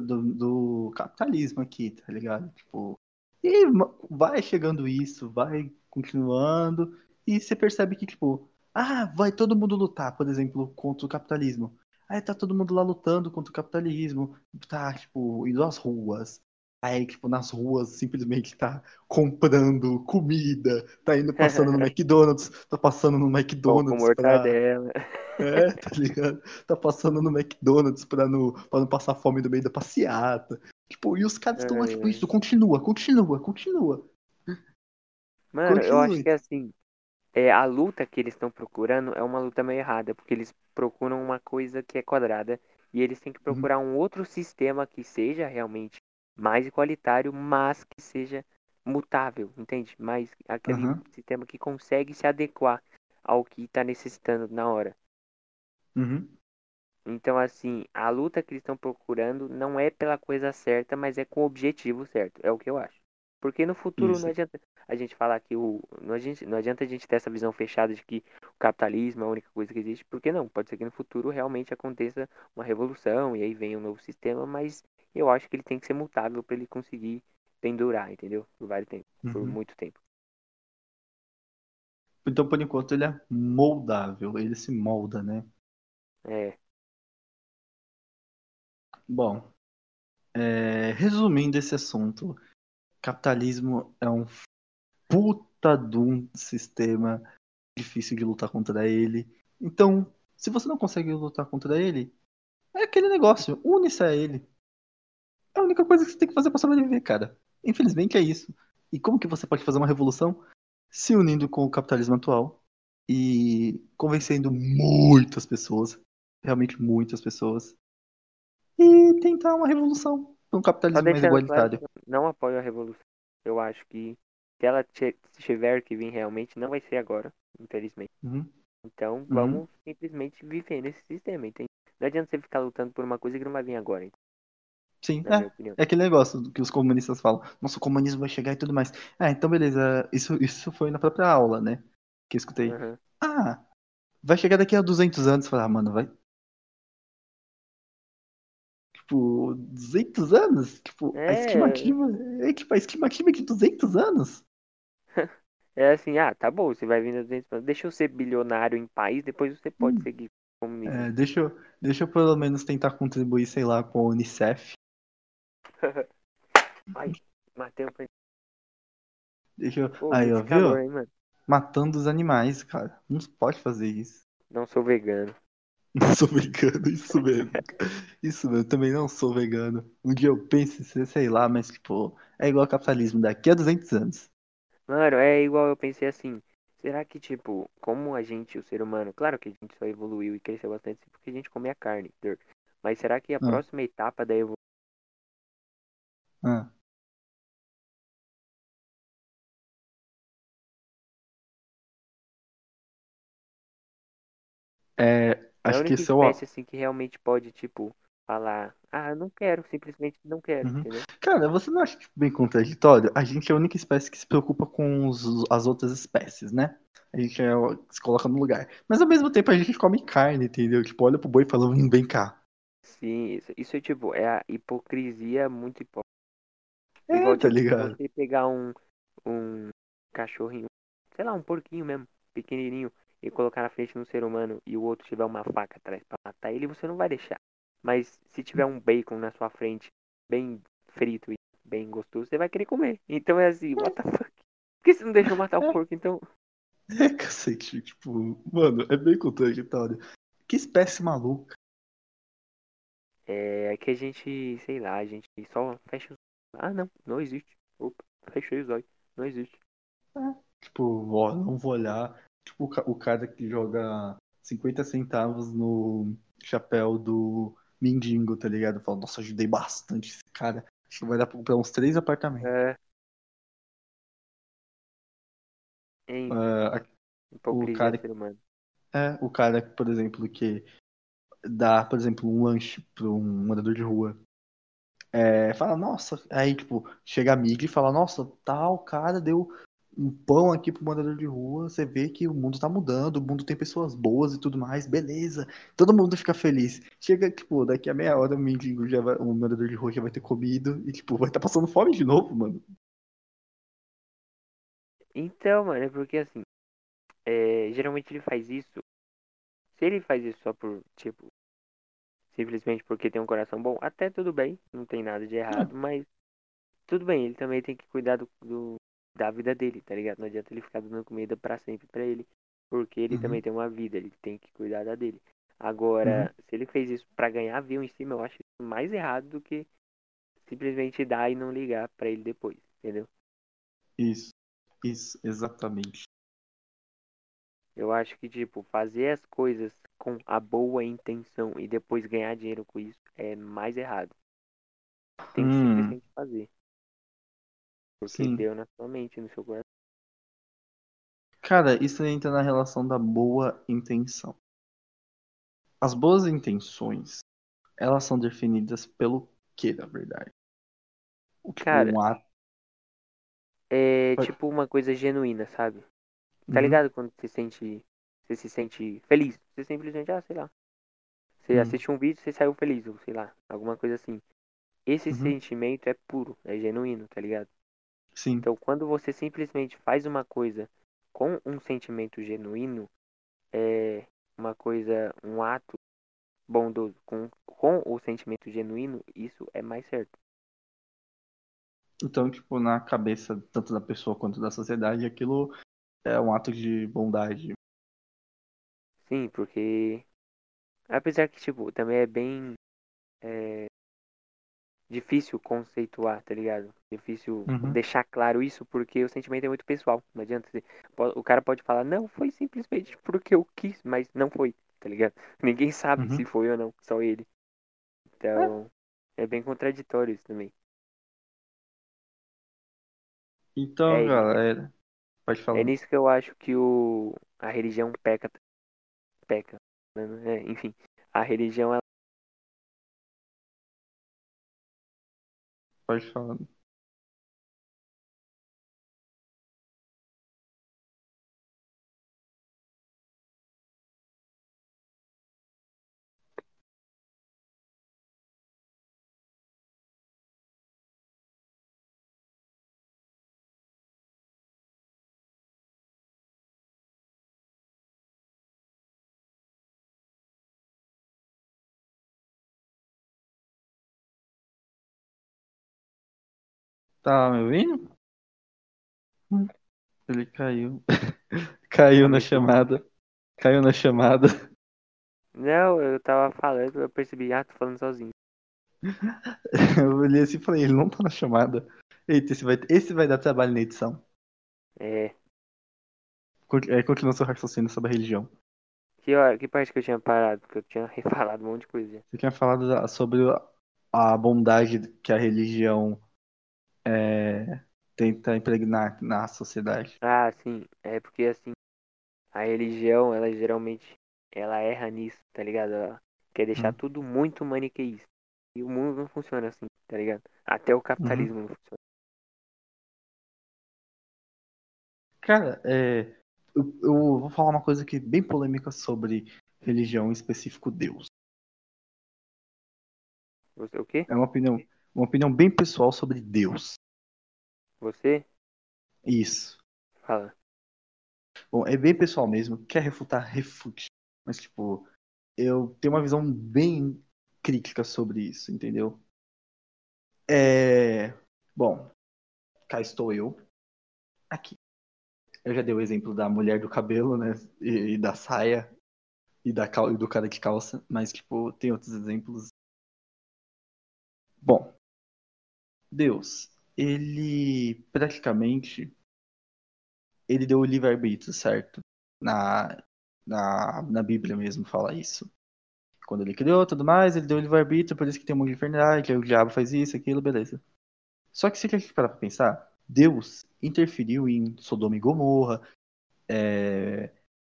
do, do capitalismo aqui, tá ligado? Tipo, e vai chegando isso, vai continuando, e você percebe que, tipo, ah, vai todo mundo lutar, por exemplo, contra o capitalismo. Aí tá todo mundo lá lutando contra o capitalismo, tá, tipo, indo às ruas. Aí, tipo, nas ruas, simplesmente tá comprando comida, tá indo passando no McDonald's, tá passando no Pão com McDonald's pra. mortadela. É, tá ligado? Tá passando no McDonald's pra não, pra não passar fome no meio da passeata. Tipo, e os caras estão lá, tipo, isso, continua, continua, continua. Mano, eu acho que assim, é, a luta que eles estão procurando é uma luta meio errada, porque eles procuram uma coisa que é quadrada e eles têm que Uhum. procurar um outro sistema que seja realmente mais igualitário, mas que seja mutável, entende? Mais aquele Aham. sistema que consegue se adequar ao que está necessitando na hora. Uhum. Então, assim, a luta que eles estão procurando não é pela coisa certa, mas é com o objetivo certo. É o que eu acho. Porque no futuro Isso. não adianta a gente falar que o. Não, a gente, não adianta a gente ter essa visão fechada de que o capitalismo é a única coisa que existe. Porque não, pode ser que no futuro realmente aconteça uma revolução e aí venha um novo sistema, mas eu acho que ele tem que ser mutável para ele conseguir pendurar, entendeu? Por vários tempos, por Uhum. muito tempo. Então, por enquanto, ele é moldável, ele se molda, né? É. Bom, é, resumindo esse assunto, capitalismo é um puta de um sistema difícil de lutar contra ele. Então, se você não consegue lutar contra ele, é aquele negócio, une-se a ele. É a única coisa que você tem que fazer pra sobreviver, cara. Infelizmente é isso. E como que você pode fazer uma revolução? Se unindo com o capitalismo atual e convencendo muitas pessoas, realmente muitas pessoas, e tentar uma revolução um capitalismo mais claro igualitário. eu não apoio a revolução. Eu acho que se ela ti- tiver que vir realmente, não vai ser agora, infelizmente. Uhum. Então vamos simplesmente viver nesse sistema, entende? Não adianta você ficar lutando por uma coisa que não vai vir agora, entende? Sim, é. É aquele negócio que os comunistas falam, nossa, o comunismo vai chegar e tudo mais. Ah, então beleza, isso, isso foi na própria aula, né? Que eu escutei. Aham. Ah, vai chegar daqui a 200 anos. Falar, ah, mano, vai. Tipo, 200 anos? Tipo, a É. estimativa. É tipo, a estimativa é de 200 anos? É assim, ah, tá bom, você vai vir nos 200 anos, deixa eu ser bilionário em paz, depois você pode Hum. seguir comunismo. É, deixa, eu, deixa eu pelo menos tentar contribuir, sei lá, com a Unicef. Ai, matei um Deixa eu. Pô, Aí, ó, calor, viu? hein? Matando os animais, cara. Não pode fazer isso. Não sou vegano. Não sou vegano, isso mesmo. Isso mesmo, também não sou vegano. Um dia eu penso em ser, sei lá, mas tipo, é igual ao capitalismo daqui a 200 anos. Mano, é igual eu pensei assim, será que, tipo, como a gente, o ser humano, claro que a gente só evoluiu e cresceu bastante porque a gente comia carne, mas será que a Ah. próxima etapa da evolução Ah. É, é acho que única esse é o. espécie, assim, que realmente pode, tipo, falar, ah, eu não quero, simplesmente não quero, Uhum. entendeu? Cara, você não acha tipo, bem contraditório? A gente é a única espécie que se preocupa com os- as outras espécies, né? A gente é, se coloca no lugar. Mas ao mesmo tempo a gente come carne, entendeu? Tipo, olha pro boi e fala, vem cá. Sim, isso, isso é, tipo, é a hipocrisia muito hipócrita. É, Igual, tá tipo, ligado? você pegar um, um cachorrinho, sei lá, um porquinho mesmo, pequenininho, e colocar na frente de um ser humano e o outro tiver uma faca atrás pra matar ele, você não vai deixar. Mas se tiver um bacon na sua frente, bem frito e bem gostoso, você vai querer comer. Então é assim, what the fuck? Por que você não deixou matar o porco, então? É, cacete, tipo, mano, é bem contraditório. Que espécie maluca. É que a gente, sei lá, a gente só fecha os... Ah, não, não existe. Opa, fechei os olhos. Não existe. Tipo, ó, não vou olhar. Tipo, o ca- o cara que joga 50 centavos no chapéu do mendigo, tá ligado? Fala, nossa, ajudei bastante esse cara. Acho que vai dar pra comprar uns três apartamentos. É. Enfim, Ah, hipocrisia cara- é, o cara, por exemplo, que dá, por exemplo, um lanche pra um morador de rua. É, fala, nossa, aí, tipo, chega a mídia e fala, nossa, tal cara deu um pão aqui pro morador de rua, você vê que o mundo tá mudando, o mundo tem pessoas boas e tudo mais, beleza. Todo mundo fica feliz. Chega, tipo, daqui a meia hora o mendigo já vai, o morador de rua já vai ter comido e, tipo, vai estar passando fome de novo, mano. Então, mano, é porque assim, é, geralmente ele faz isso. Se ele faz isso só por, tipo, simplesmente porque tem um coração bom, até tudo bem, não tem nada de errado, mas tudo bem, ele também tem que cuidar do, do- da vida dele, tá ligado? Não adianta ele ficar dando comida pra sempre pra ele, porque ele Uhum. também tem uma vida, ele tem que cuidar da dele. Uhum. Agora, se ele fez isso pra ganhar view em cima, eu acho isso mais errado do que simplesmente dar e não ligar pra ele depois, entendeu? Isso. Isso, exatamente. Eu acho que, tipo, fazer as coisas com a boa intenção e depois ganhar dinheiro com isso é mais errado. Tem que Hum. simplesmente fazer. Porque Sim. deu na sua mente, no seu coração. Cara, isso entra na relação da boa intenção. As boas intenções, elas são definidas pelo que, na verdade? O tipo, Cara, um ato. É Pode- tipo uma coisa genuína, sabe? Tá Uhum. ligado quando você sente. Você se sente feliz? Você simplesmente, ah, sei lá. Você Hum. assiste um vídeo, você saiu feliz, ou sei lá, alguma coisa assim. Esse Uhum. sentimento é puro, é genuíno, tá ligado? Sim. Então quando você simplesmente faz uma coisa com um sentimento genuíno, é uma coisa, um ato bondoso com, com o sentimento genuíno, isso é mais certo. Então, tipo, na cabeça tanto da pessoa quanto da sociedade, aquilo é um ato de bondade. Sim, porque. Apesar que, tipo, também é bem. é, difícil conceituar, tá ligado? Difícil Uhum. deixar claro isso porque o sentimento é muito pessoal. Não adianta. Você, o cara pode falar, não, foi simplesmente porque eu quis, mas não foi, tá ligado? Ninguém sabe Uhum. se foi ou não, só ele. Então. É bem contraditório isso também. Então, É, galera, pode falar. É nisso que eu acho que o, a religião peca. Peca. né? É, enfim, a religião ela Pode falar. Tá me ouvindo? Hum, Ele caiu. Caiu na chamada. Caiu na chamada. Não, eu tava falando, eu percebi, ah, tô falando sozinho. Eu olhei assim e falei, ele não tá na chamada. Eita, esse vai, esse vai dar trabalho na edição. É. É, Continua seu raciocínio sobre a religião. Que, hora, que parte que eu tinha parado? Porque eu tinha refalado um monte de coisa. Você tinha falado sobre a bondade que a religião é, tenta impregnar na sociedade. Ah, sim. É porque assim, a religião, ela geralmente, ela erra nisso, tá ligado? Ela quer deixar Hum. tudo muito maniqueísta. E o mundo não funciona assim, tá ligado? Até o capitalismo não funciona. Cara, é, eu, eu vou falar uma coisa aqui bem polêmica sobre religião, em específico Deus. Você, o quê? É uma opinião, uma opinião bem pessoal sobre Deus. Você? Isso. Fala. Bom, é bem pessoal mesmo. Quer refutar, refute. Mas, tipo, eu tenho uma visão bem crítica sobre isso, entendeu? É. Bom, cá estou eu. Aqui. Eu já dei o exemplo da mulher do cabelo, né? E, e da saia. E, da, cal- e do cara de calça. Mas, tipo, tem outros exemplos. Bom, Deus, ele praticamente. Ele deu o livre-arbítrio, certo? Na, na, na Bíblia mesmo fala isso. Quando ele criou tudo mais, ele deu o livre-arbítrio, por isso que tem uma inferno, que o diabo faz isso, aquilo, beleza. Só que se gente parar pra pensar, Deus interferiu em Sodoma e Gomorra, é,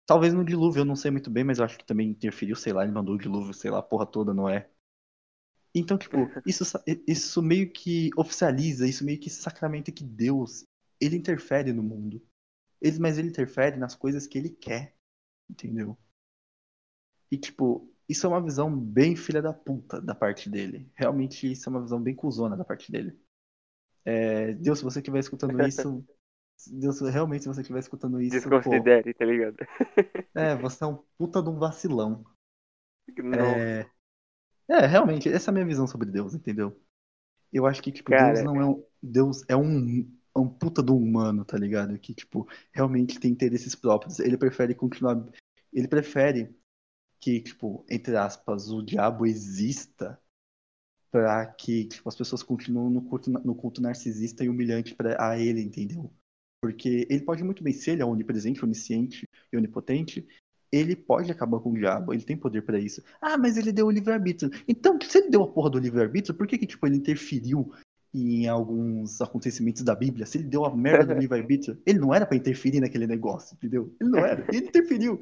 talvez no dilúvio, eu não sei muito bem, mas eu acho que também interferiu, sei lá, ele mandou o dilúvio, sei lá, a porra toda, não é? Então, tipo, isso, isso meio que oficializa, isso meio que sacramenta que Deus, ele interfere no mundo. Ele, mas ele interfere nas coisas que ele quer, entendeu? E, tipo, isso é uma visão bem filha da puta da parte dele. Realmente, isso é uma visão bem cuzona da parte dele. É, Deus, se você estiver escutando isso. Deus, realmente, se você estiver escutando isso. Pô, Desconsidere, tá ligado? é, você é um puta de um vacilão. Não. É, é, realmente, essa é a minha visão sobre Deus, entendeu? Eu acho que, tipo, Cara, Deus não é um. Deus é um, um puta do humano, tá ligado? Que, tipo, realmente tem interesses próprios. Ele prefere continuar. Ele prefere que, tipo, entre aspas, o diabo exista para que tipo, as pessoas continuem no culto, no culto narcisista e humilhante pra, a ele, entendeu? Porque ele pode muito bem ser, ele é onipresente, onisciente e onipotente, ele pode acabar com o diabo, ele tem poder para isso. Ah, mas ele deu o livre-arbítrio. Então, se ele deu a porra do livre-arbítrio, por que, que tipo, ele interferiu em alguns acontecimentos da Bíblia? Se ele deu a merda do livre-arbítrio, ele não era para interferir naquele negócio, entendeu? Ele não era, ele interferiu.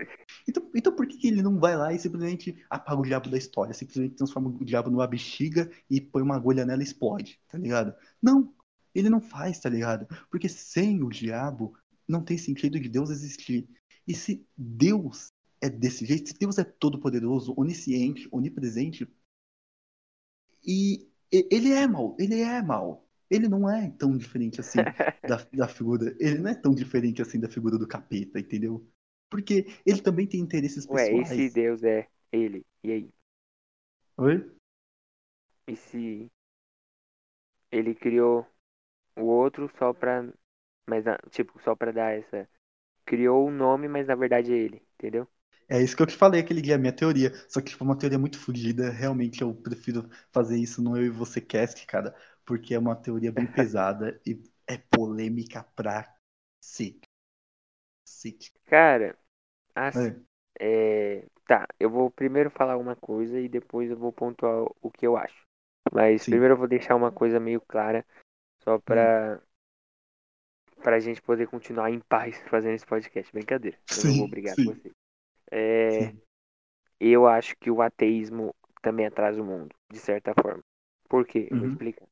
Então, então por que, que ele não vai lá e simplesmente apaga o diabo da história? Simplesmente transforma o diabo numa bexiga e põe uma agulha nela e explode, tá ligado? Não, ele não faz, tá ligado? Porque sem o diabo não tem sentido de Deus existir. E se Deus é desse jeito, se Deus é todo-poderoso, onisciente, onipresente, e ele é mal, ele é mal. Ele não é tão diferente assim da, da figura. Ele não é tão diferente assim da figura do capeta, entendeu? Porque ele também tem interesses pessoais. Ué, e se Deus é ele? E aí? Oi? E se ele criou o outro só pra. Mas, tipo, só pra dar essa. Criou o nome, mas na verdade é ele, entendeu? É isso que eu te falei aquele dia, a minha teoria. Só que, tipo, uma teoria muito fugida. Realmente eu prefiro fazer isso no Eu e Você Cast, cara. Porque é uma teoria bem pesada e é polêmica pra cacete. Cara, assim, é. É, tá, eu vou primeiro falar uma coisa e depois eu vou pontuar o que eu acho. Mas Sim. primeiro eu vou deixar uma coisa meio clara, só pra, hum. pra gente poder continuar em paz fazendo esse podcast. Brincadeira, eu não vou brigar com você. É, eu acho que o ateísmo também atrasa o mundo, de certa forma. Por quê? Eu vou uhum. explicar.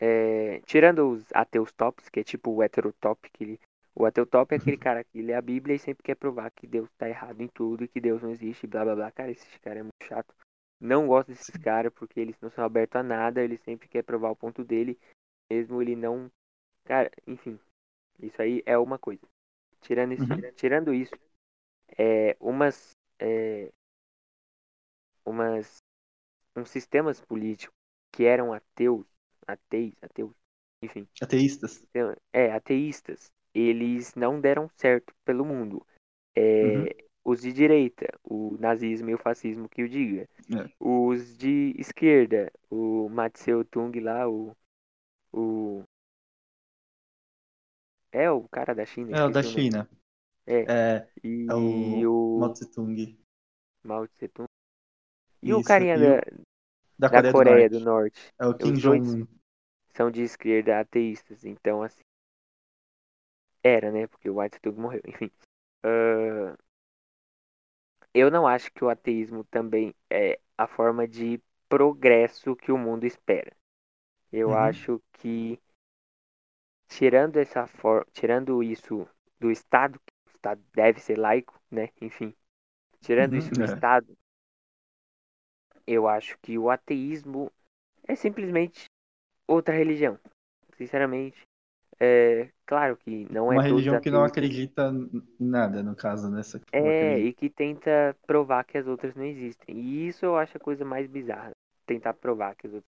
É, tirando os ateus tops, que é tipo o heterotop, que o ateu top é aquele uhum. cara que lê a Bíblia e sempre quer provar que Deus tá errado em tudo e que Deus não existe, blá blá blá. Cara, esse cara é muito chato. Não gosto desses caras porque eles não são abertos a nada, ele sempre quer provar o ponto dele, mesmo ele não. Cara, enfim. Isso aí é uma coisa. Tirando isso, uhum. tirando isso é, umas, é, umas uns sistemas políticos que eram ateus, ateis, ateus, enfim. Ateístas. É, ateístas. Eles não deram certo pelo mundo. É, uhum. Os de direita, o nazismo e o fascismo que o diga. É. Os de esquerda, o Matseu Tung lá, o, o. É o cara da China. É o da China. É. é. E é o, o... Mao Tse Tung. Mao Tse Tung. E Isso, o carinha e da, da, Coreia, da Coreia do, Norte. do, Norte. É o Kim Jong-un. São de esquerda ateístas, então assim. Era, né? Porque o White Tse Tung morreu, enfim. Uh, eu não acho que o ateísmo também é a forma de progresso que o mundo espera. Eu uhum. acho que tirando essa for... tirando isso do Estado, Estado deve ser laico, né? Enfim. Tirando uhum, isso do é. Estado, eu acho que o ateísmo é simplesmente outra religião. Sinceramente. É, claro que não é. Uma religião que não acredita em nada, no caso, nessa. É, e que tenta provar que as outras não existem. E isso eu acho a coisa mais bizarra. Tentar provar que as outras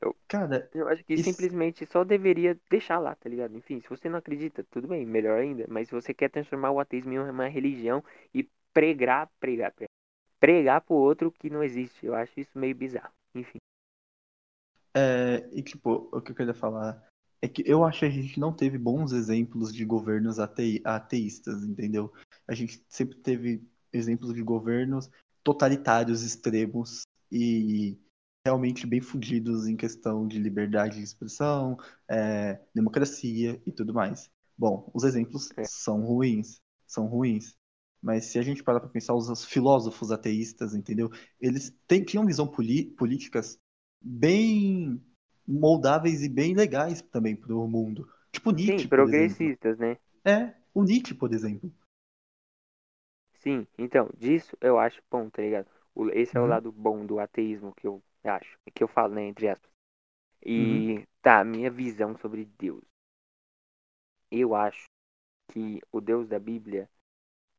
eu, Cara, eu acho que isso... simplesmente só deveria deixar lá, tá ligado? Enfim, se você não acredita, tudo bem, melhor ainda. Mas se você quer transformar o ateísmo em uma religião e pregar, pregar, pregar, pregar pro outro que não existe, eu acho isso meio bizarro. Enfim. É, e tipo, o que eu queria falar é que eu acho que a gente não teve bons exemplos de governos ate... ateístas, entendeu? A gente sempre teve exemplos de governos totalitários extremos e realmente bem fudidos em questão de liberdade de expressão, é, democracia e tudo mais. Bom, os exemplos é. são ruins, são ruins. Mas se a gente parar para pensar, os filósofos ateístas, entendeu? Eles têm, tinham visão políticas bem moldáveis e bem legais também para o mundo. Tipo Nietzsche, Sim, progressistas, né? É, o Nietzsche, por exemplo. Sim, então, disso eu acho bom, tá ligado? Esse é o uhum. lado bom do ateísmo que eu acho. Que eu falo, né, entre aspas. E uhum. tá, minha visão sobre Deus. Eu acho que o Deus da Bíblia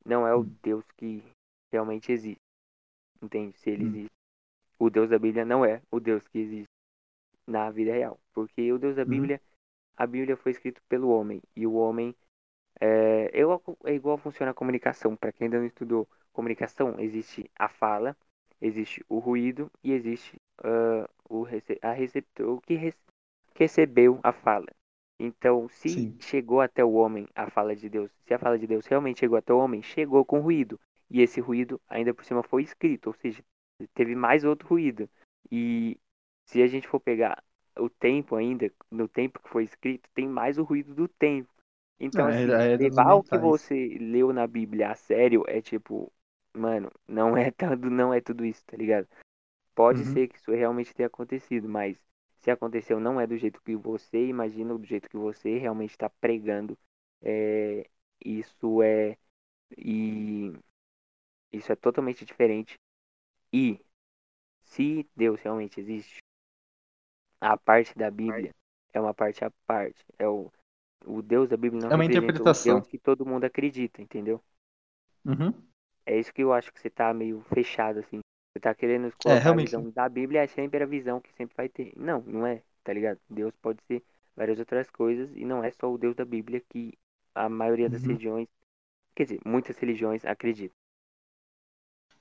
não é o uhum. Deus que realmente existe. Entende? Se ele uhum. existe. O Deus da Bíblia não é o Deus que existe na vida real. Porque o Deus da Uhum. Bíblia, a Bíblia foi escrita pelo homem. E o homem. É, eu, é igual funciona a comunicação. Para quem ainda não estudou comunicação, existe a fala, existe o ruído e existe uh, o, rece a receptor, que rece recebeu a fala. Então, se Sim. chegou até o homem a fala de Deus, se a fala de Deus realmente chegou até o homem, chegou com ruído. E esse ruído ainda por cima foi escrito, ou seja, teve mais outro ruído. E se a gente for pegar o tempo ainda, no tempo que foi escrito, tem mais o ruído do tempo. Então, Ah, assim, é- é levar o que você leu na Bíblia a sério é tipo, mano, não é tanto, não é tudo isso, tá ligado? Pode Uhum. ser que isso realmente tenha acontecido, mas se aconteceu não é do jeito que você imagina, do jeito que você realmente está pregando. É, isso é e isso é totalmente diferente. E se Deus realmente existe, a parte da Bíblia é uma parte à parte. É o, o Deus da Bíblia não É uma representa o interpretação. Deus que todo mundo acredita, entendeu? Uhum. É isso que eu acho que você tá meio fechado, assim. Você tá querendo colocar a É, realmente. visão da Bíblia, é sempre a visão que sempre vai ter. Não, não é, tá ligado? Deus pode ser várias outras coisas e não é só o Deus da Bíblia que a maioria das Uhum. religiões, quer dizer, muitas religiões acreditam.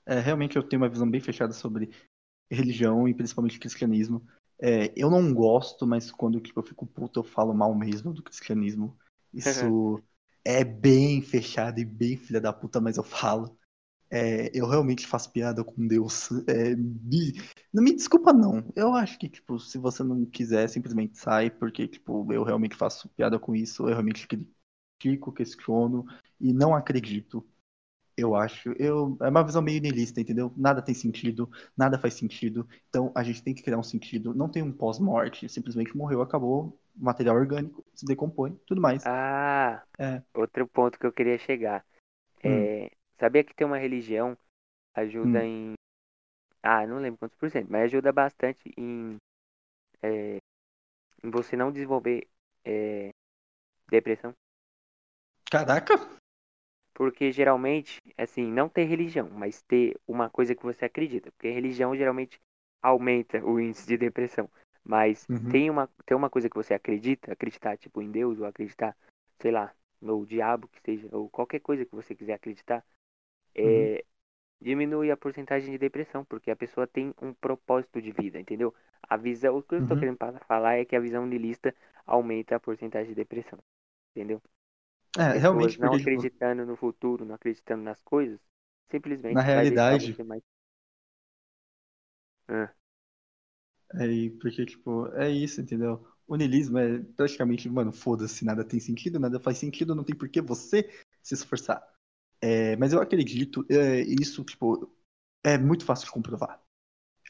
É, realmente eu tenho uma visão bem fechada sobre religião e principalmente cristianismo. É, eu não gosto, mas quando tipo, eu fico puto eu falo mal mesmo do cristianismo. Isso é bem fechado e bem filha da puta, mas eu falo. É, eu realmente faço piada com Deus. É, me- não me desculpa, não. Eu acho que, tipo, se você não quiser, simplesmente sai, porque, tipo, eu realmente faço piada com isso, eu realmente critico, questiono e não acredito. Eu acho. Eu, é uma visão meio niilista, entendeu? Nada tem sentido, nada faz sentido. Então a gente tem que criar um sentido. Não tem um pós-morte, simplesmente morreu, acabou, material orgânico, se decompõe, tudo mais. Ah, É. outro ponto que eu queria chegar. É, sabia que ter uma religião ajuda Hum. em. Ah, não lembro quantos por cento, mas ajuda bastante em, é, em você não desenvolver é, depressão. Caraca! Porque geralmente, assim, não ter religião, mas ter uma coisa que você acredita. Porque religião geralmente aumenta o índice de depressão. Mas Uhum. tem uma, tem uma coisa que você acredita, acreditar tipo em Deus, ou acreditar, sei lá, no diabo que seja, ou qualquer coisa que você quiser acreditar, é, diminui a porcentagem de depressão, porque a pessoa tem um propósito de vida, entendeu? A visão, o que eu estou Uhum. querendo falar é que a visão niilista aumenta a porcentagem de depressão, entendeu? É, Pessoas realmente, não tipo, acreditando no futuro, não acreditando nas coisas, simplesmente Na realidade- mais. Ah, é, porque, tipo, é isso, entendeu? O niilismo é praticamente, mano, foda-se, nada tem sentido, nada faz sentido, não tem por que você se esforçar. É, mas eu acredito, é, isso, tipo, é muito fácil de comprovar.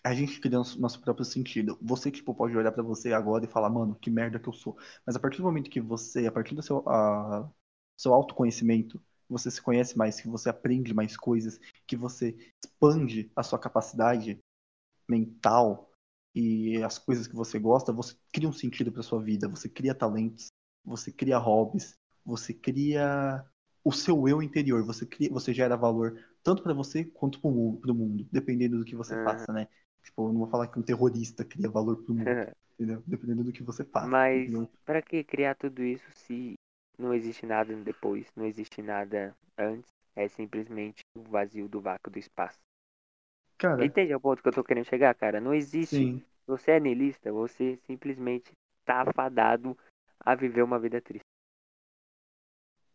A gente cria nosso, nosso próprio sentido. Você, tipo, pode olhar pra você agora e falar, mano, que merda que eu sou. Mas a partir do momento que você, a partir do seu, a- seu autoconhecimento, você se conhece mais, que você aprende mais coisas, que você expande a sua capacidade mental e as coisas que você gosta, você cria um sentido pra sua vida, você cria talentos, você cria hobbies, você cria o seu eu interior, você cria, você gera valor tanto pra você quanto pro mu- pro mundo, dependendo do que você Aham. faça, né? Tipo, eu não vou falar que um terrorista cria valor pro mundo, entendeu? Dependendo do que você faça. Mas entendeu? pra que criar tudo isso se não existe nada depois, não existe nada antes? É simplesmente o vazio do vácuo do espaço. Cara, Entende o ponto que eu tô querendo chegar, cara? Não existe. sim. Você é niilista, você simplesmente tá afadado a viver uma vida triste.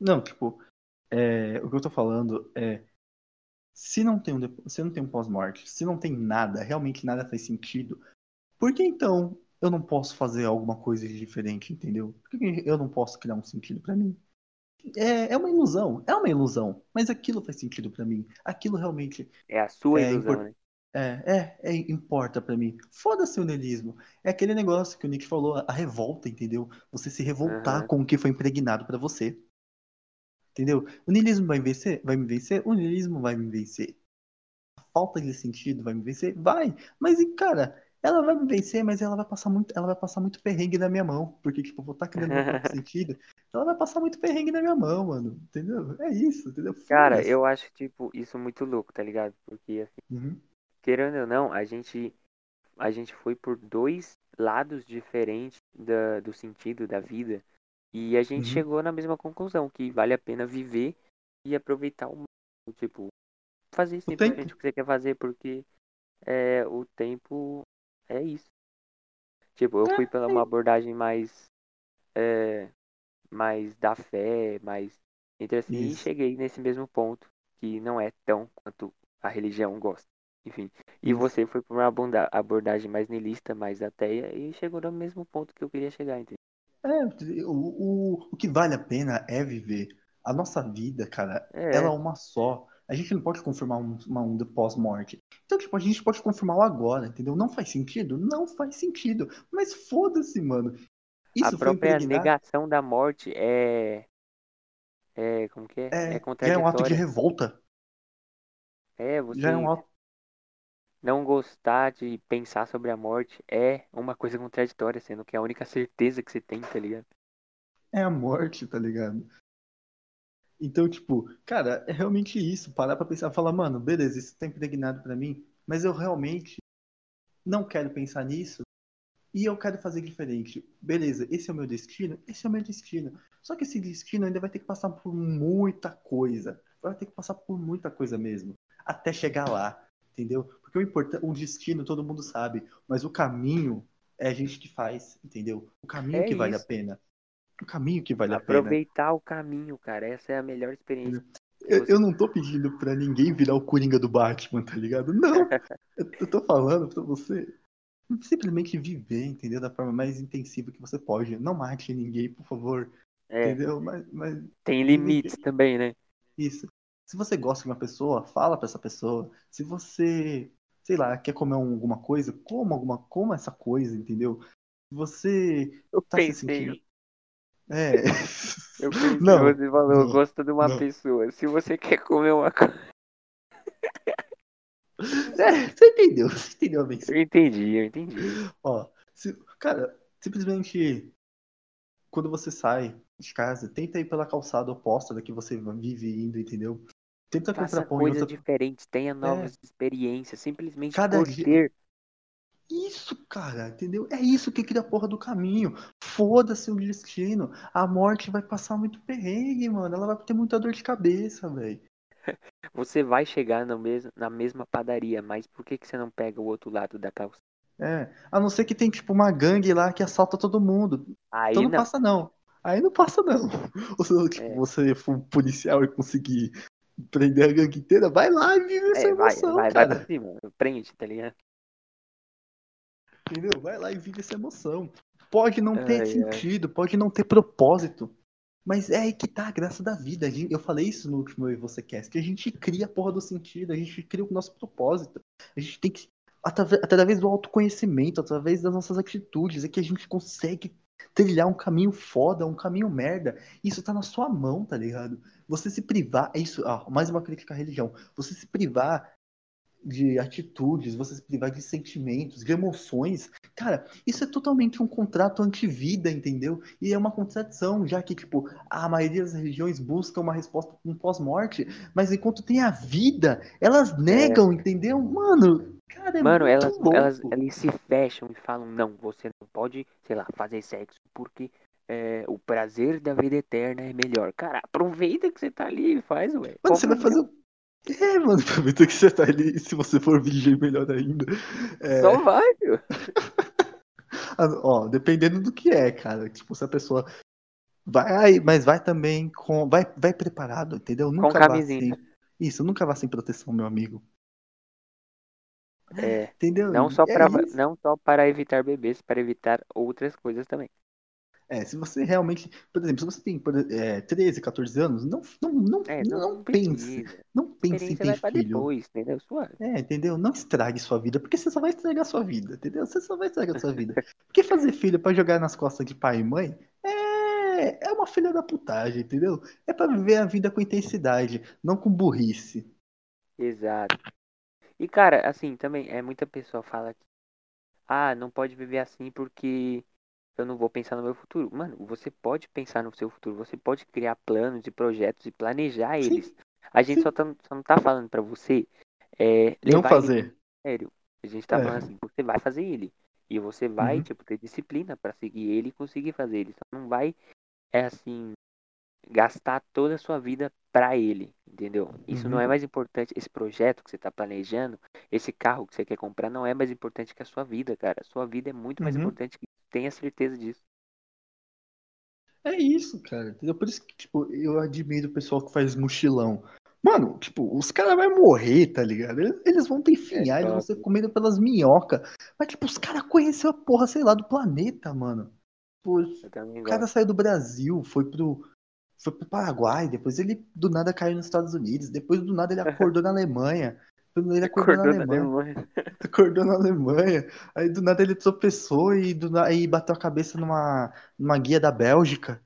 Não, tipo, é, o que eu tô falando é se não tem um, se não tem um pós-morte, se não tem nada, realmente nada faz sentido, por que então eu não posso fazer alguma coisa diferente, entendeu? Por que eu não posso criar um sentido pra mim? É, é uma ilusão, é uma ilusão, mas aquilo faz sentido pra mim. Aquilo realmente É a sua É, ilusão, né? é, é, é importa pra mim. Foda-se o niilismo. É aquele negócio que o Nick falou, a revolta, entendeu? Você se revoltar Aham. com o que foi impregnado pra você. Entendeu? O niilismo vai me vencer? Vai me vencer? O niilismo vai me vencer. A falta de sentido vai me vencer? Vai. Mas, cara, ela vai me vencer, mas ela vai passar muito, ela vai passar muito perrengue na minha mão. Porque, tipo, eu vou estar criando meu próprio sentido. Ela vai passar muito perrengue na minha mão, mano. Entendeu? É isso, entendeu? Cara, eu acho, tipo, isso muito louco, tá ligado? Porque, assim, Uhum. querendo ou não, a gente, a gente foi por dois, lados diferentes da, do sentido da vida. E a gente Uhum. chegou na mesma conclusão, que vale a pena viver e aproveitar o. Tipo, fazer simplesmente tempo. o que você quer fazer, porque é, o tempo é isso. Tipo, eu fui pela uma abordagem mais. é, mais da fé, mais. Entre assim, e Isso. cheguei nesse mesmo ponto, que não é tão quanto a religião gosta. Enfim. E Isso. você foi por uma abordagem mais niilista, mais ateia, e chegou no mesmo ponto que eu queria chegar, entendeu? É, o, o, o que vale a pena é viver. A nossa vida, cara, É. ela é uma só. A gente não pode confirmar um, uma um do pós-morte. Então, tipo, a gente pode confirmar o agora, entendeu? Não faz sentido? Não faz sentido. Mas foda-se, mano. Isso a própria negação da morte é. É. Como que é? É, já é um ato de revolta. É, você Já é um ato. Não gostar de pensar sobre a morte é uma coisa contraditória, sendo que é a única certeza que você tem, tá ligado? É a morte, tá ligado? Então, tipo, cara, é realmente isso. Parar pra pensar, falar, mano, beleza, isso tá impregnado pra mim, mas eu realmente não quero pensar nisso e eu quero fazer diferente. Beleza, esse é o meu destino, esse é o meu destino. Só que esse destino ainda vai ter que passar por muita coisa. Vai ter que passar por muita coisa mesmo, até chegar lá, entendeu? Porque o importante, o destino todo mundo sabe, mas o caminho é a gente que faz, entendeu? O caminho É que vale a isso. pena. O caminho que vale a pena. Aproveitar o caminho, cara. Essa é a melhor experiência. Eu, eu não tô pedindo pra ninguém virar o Coringa do Batman, tá ligado? Não! Eu, eu tô falando pra você simplesmente viver, entendeu? Da forma mais intensiva que você pode. Não mate ninguém, por favor, É, entendeu? Mas, mas tem limites também, né? isso. Se você gosta de uma pessoa, fala pra essa pessoa. Se você, sei lá, quer comer um- alguma coisa, coma alguma, coma essa coisa, entendeu? Se você Eu tá se pensei, sentindo. É. eu pensei, Não, você falou, não, gosta de uma não. pessoa. Se você quer comer uma coisa. É, você entendeu, você entendeu bem. Eu entendi, eu entendi. Ó, se- cara, simplesmente quando você sai de casa, tenta ir pela calçada oposta da que você vive indo, entendeu? Tenta Faça contrapor em coisas outra... diferentes, tenha novas experiências. Simplesmente Cada por dia- ter. Isso, cara, entendeu? É isso que cria a porra do caminho. Foda-se o destino. A morte vai passar muito perrengue, mano. Ela vai ter muita dor de cabeça, velho. Você vai chegar no mesmo, na mesma padaria, mas por que, que você não pega o outro lado da calça? É, a não ser que tem tipo uma gangue lá que assalta todo mundo. Aí Então não, não. passa não. Aí não passa não. Ou se tipo, É. você for um policial e conseguir prender a gangue inteira, vai lá e vive essa É, vai, emoção, vai, vai cara. pra cima, prende, tá ligado? Entendeu? Vai lá e vive essa emoção. Pode não ter sentido, pode não ter propósito. Mas é aí que tá a graça da vida. Eu falei isso no último Eu e Você Cast, que a gente cria a porra do sentido, a gente cria o nosso propósito. A gente tem que, através, através do autoconhecimento, através das nossas atitudes, é que a gente consegue trilhar um caminho foda, um caminho merda. Isso tá na sua mão, tá ligado? Você se privar, é isso, ó, mais uma crítica à religião. Você se privar de atitudes, você se privar de sentimentos, de emoções, cara, isso é totalmente um contrato anti-vida, entendeu? E é uma contradição, já que, tipo, a maioria das religiões busca uma resposta com pós-morte, mas enquanto tem a vida, elas negam, entendeu? Mano, cara, é Mano, elas, louco. elas, elas se fecham e falam, não, você não pode, sei lá, fazer sexo, porque é, o prazer da vida eterna é melhor. Cara, aproveita que você tá ali e faz, ué. Mano, Qual você vai fazer o. É, mano, aproveita que você tá ali, e se você for virgem, melhor ainda. É, Só vai, viu? Ah, Ó, dependendo do que é, cara. Tipo, se a pessoa vai, mas vai também com. Vai, vai preparado, entendeu? Nunca vá camisinha. sem. Isso, nunca vá sem proteção, meu amigo. É, Entendeu? não só, É pra, isso. não só para evitar bebês, para evitar outras coisas também. É, se você realmente. Por exemplo, se você tem é, 13, 14 anos, não, não, não, É, não, não, pense. Não pense em ter filho. depois, entendeu? Suave. É, entendeu? Não estrague sua vida, porque você só vai estragar sua vida, entendeu? Você só vai estragar sua vida. Porque fazer filho pra jogar nas costas de pai e mãe é, é uma filha da putagem, entendeu? É pra viver a vida com intensidade, não com burrice. Exato. E cara, assim, também, é muita pessoa fala que ah, não pode viver assim porque eu não vou pensar no meu futuro. Mano, você pode pensar no seu futuro, você pode criar planos e projetos e planejar Sim, eles. A gente só, tá, só não tá falando pra você é, Não ele fazer. a sério. A gente tá É. falando assim, você vai fazer ele. E você vai, Uhum. tipo, ter disciplina pra seguir ele e conseguir fazer ele. Só não vai, é assim, gastar toda a sua vida pra ele, entendeu? Isso não é Uhum. mais importante. Esse projeto que você tá planejando, esse carro que você quer comprar, não é mais importante que a sua vida, cara. Sua vida é muito mais Uhum. importante que tenha certeza disso. É isso, cara. Entendeu? Por isso que, tipo, eu admiro o pessoal que faz mochilão. Mano, tipo, os caras vão morrer, tá ligado? Eles, vão ter É enfinhar, eles vão ser comidos pelas minhocas. Mas, tipo, os caras conheceram a porra, sei lá, do planeta, mano. Tipo, o cara saiu do Brasil, foi pro, foi pro Paraguai, depois ele do nada caiu nos Estados Unidos, depois do nada ele acordou na Alemanha. Ele acordou na Acordou na Alemanha, Alemanha. acordou na Alemanha. Aí do nada ele tropeçou e, do, na- e bateu a cabeça numa, numa guia da Bélgica.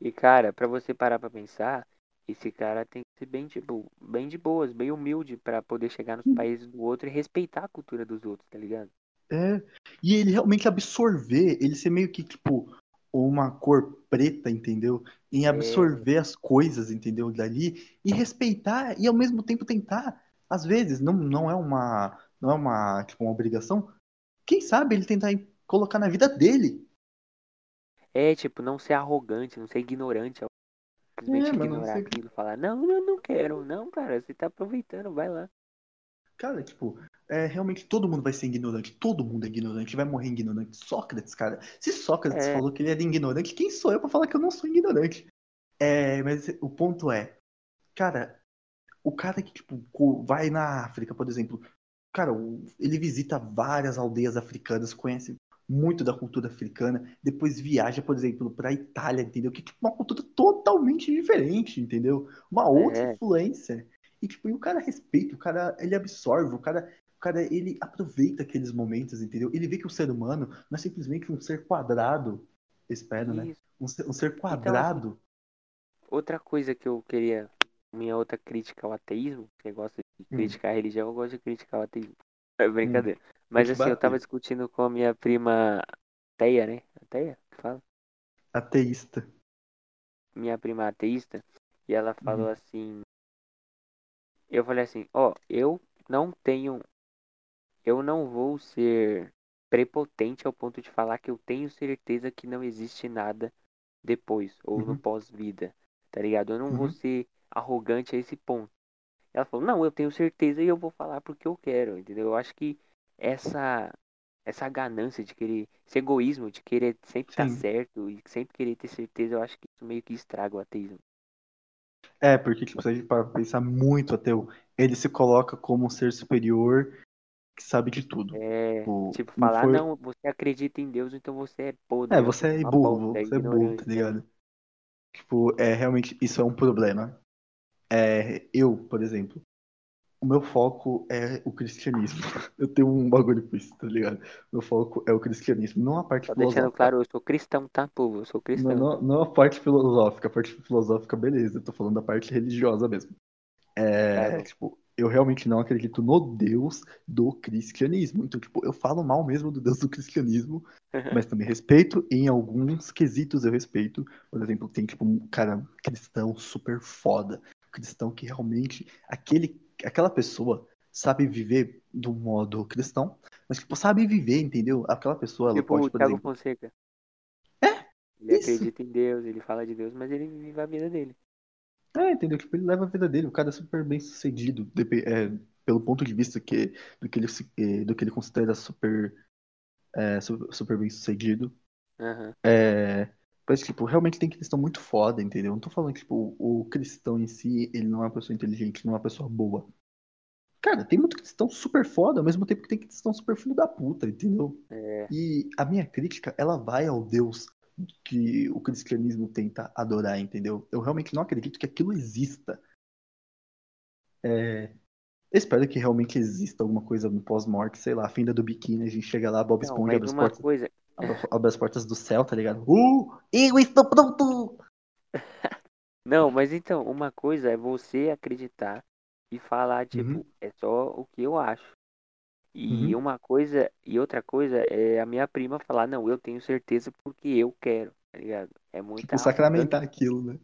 E, cara, pra você parar pra pensar, esse cara tem que ser bem, tipo, bem de boas, bem humilde pra poder chegar nos países do outro e respeitar a cultura dos outros, tá ligado? É, e ele realmente absorver, ele ser meio que, tipo, uma cor preta, entendeu? Em absorver as coisas, entendeu? Dali e respeitar e ao mesmo tempo tentar, às vezes, não, não é uma, não é uma, tipo, uma obrigação. Quem sabe ele tentar colocar na vida dele. É, tipo, não ser arrogante, não ser ignorante, simplesmente É, ignorar sei. aquilo, falar, não, eu não quero, não, cara, você tá aproveitando, vai lá. Cara, tipo, é, realmente todo mundo vai ser ignorante, todo mundo é ignorante, vai morrer ignorante. Sócrates, cara, se Sócrates É, falou que ele era ignorante, quem sou eu pra falar que eu não sou ignorante? É, mas o ponto é, cara, o cara que, tipo, vai na África, por exemplo, cara, ele visita várias aldeias africanas, conhece muito da cultura africana, depois viaja, por exemplo, pra Itália, entendeu? Que é tipo, uma cultura totalmente diferente, entendeu? Uma outra é, influência. E, tipo, e o cara respeita, o cara, ele absorve, o cara, cara, ele aproveita aqueles momentos, entendeu? Ele vê que o ser humano não é simplesmente um ser quadrado, espero, né? isso. Um ser, um ser Então, assim, quadrado. outra coisa que eu queria, minha outra crítica ao ateísmo, você gosta de Hum, criticar a religião, eu gosto de criticar o ateísmo. É hum, brincadeira. vou Mas assim, eu tava bater. discutindo com a minha prima Teia, né? Teia, que fala? Ateísta. Minha prima ateísta, e ela falou Uhum, assim, eu falei assim, ó, eu não tenho, eu não vou ser prepotente ao ponto de falar que eu tenho certeza que não existe nada depois ou no uhum, pós-vida, tá ligado? Eu não vou uhum. ser arrogante a esse ponto. Ela falou, não, eu tenho certeza e eu vou falar porque eu quero, entendeu? Eu acho que essa essa ganância de querer, esse egoísmo de querer sempre estar Sim. certo e sempre querer ter certeza, eu acho que isso meio que estraga o ateísmo. É, porque tipo, se a gente para pensar muito ateu, ele se coloca como um ser superior que sabe de tudo. É, Tipo, tipo, não falar, foi. não, você acredita em Deus, então você é É, podre, é você é bosta, burro, é você é burro, tá. É. ligado? Tipo, é realmente isso é um problema. É, eu, por exemplo, o meu foco é o cristianismo. Eu tenho um bagulho com isso, tá ligado? Meu foco é o cristianismo, não a parte Só deixando filosófica. claro, eu sou cristão, tá, povo? Eu sou Não, cristão. não, não a parte filosófica, a parte filosófica, beleza, eu tô falando da parte religiosa mesmo. É, bom. tipo, eu realmente não acredito no Deus do cristianismo. Então, tipo, eu falo mal mesmo do Deus do cristianismo, mas também respeito. Em alguns quesitos eu respeito. Por exemplo, tem, tipo, um cara cristão super foda. Cristão que realmente. Aquele, aquela pessoa sabe viver do modo cristão, mas, tipo, sabe viver, entendeu? Aquela pessoa, ela tipo o pode, por Thiago exemplo. Fonseca. É, Ele isso. acredita em Deus, ele fala de Deus, mas ele vive a vida dele. É, entendeu? Tipo, ele leva a vida dele, o cara é super bem sucedido, depe- é, pelo ponto de vista que, do, que ele, se- eh, do que ele considera super, é, su- super bem sucedido. Aham. É, mas, tipo, realmente tem cristão muito foda, entendeu? Não tô falando que, tipo, o cristão em si, ele não é uma pessoa inteligente, não é uma pessoa boa. Cara, tem muito cristão super foda, ao mesmo tempo que tem cristão super filho da puta, entendeu? É. E a minha crítica, ela vai ao Deus que o cristianismo tenta adorar, entendeu? Eu realmente não acredito que aquilo exista. É, espero que realmente exista alguma coisa no pós-morte, sei lá, a finda do biquíni, a gente chega lá, Bob Esponja abre as portas, coisa. abre, abre as portas do céu, tá ligado? Uh, eu estou pronto! Não, mas então, uma coisa é você acreditar e falar, tipo, Uhum, é só o que eu acho. E uhum. uma coisa, e outra coisa é a minha prima falar, não, eu tenho certeza porque eu quero, tá ligado? É muita Tipo, sacramentar aquilo, né?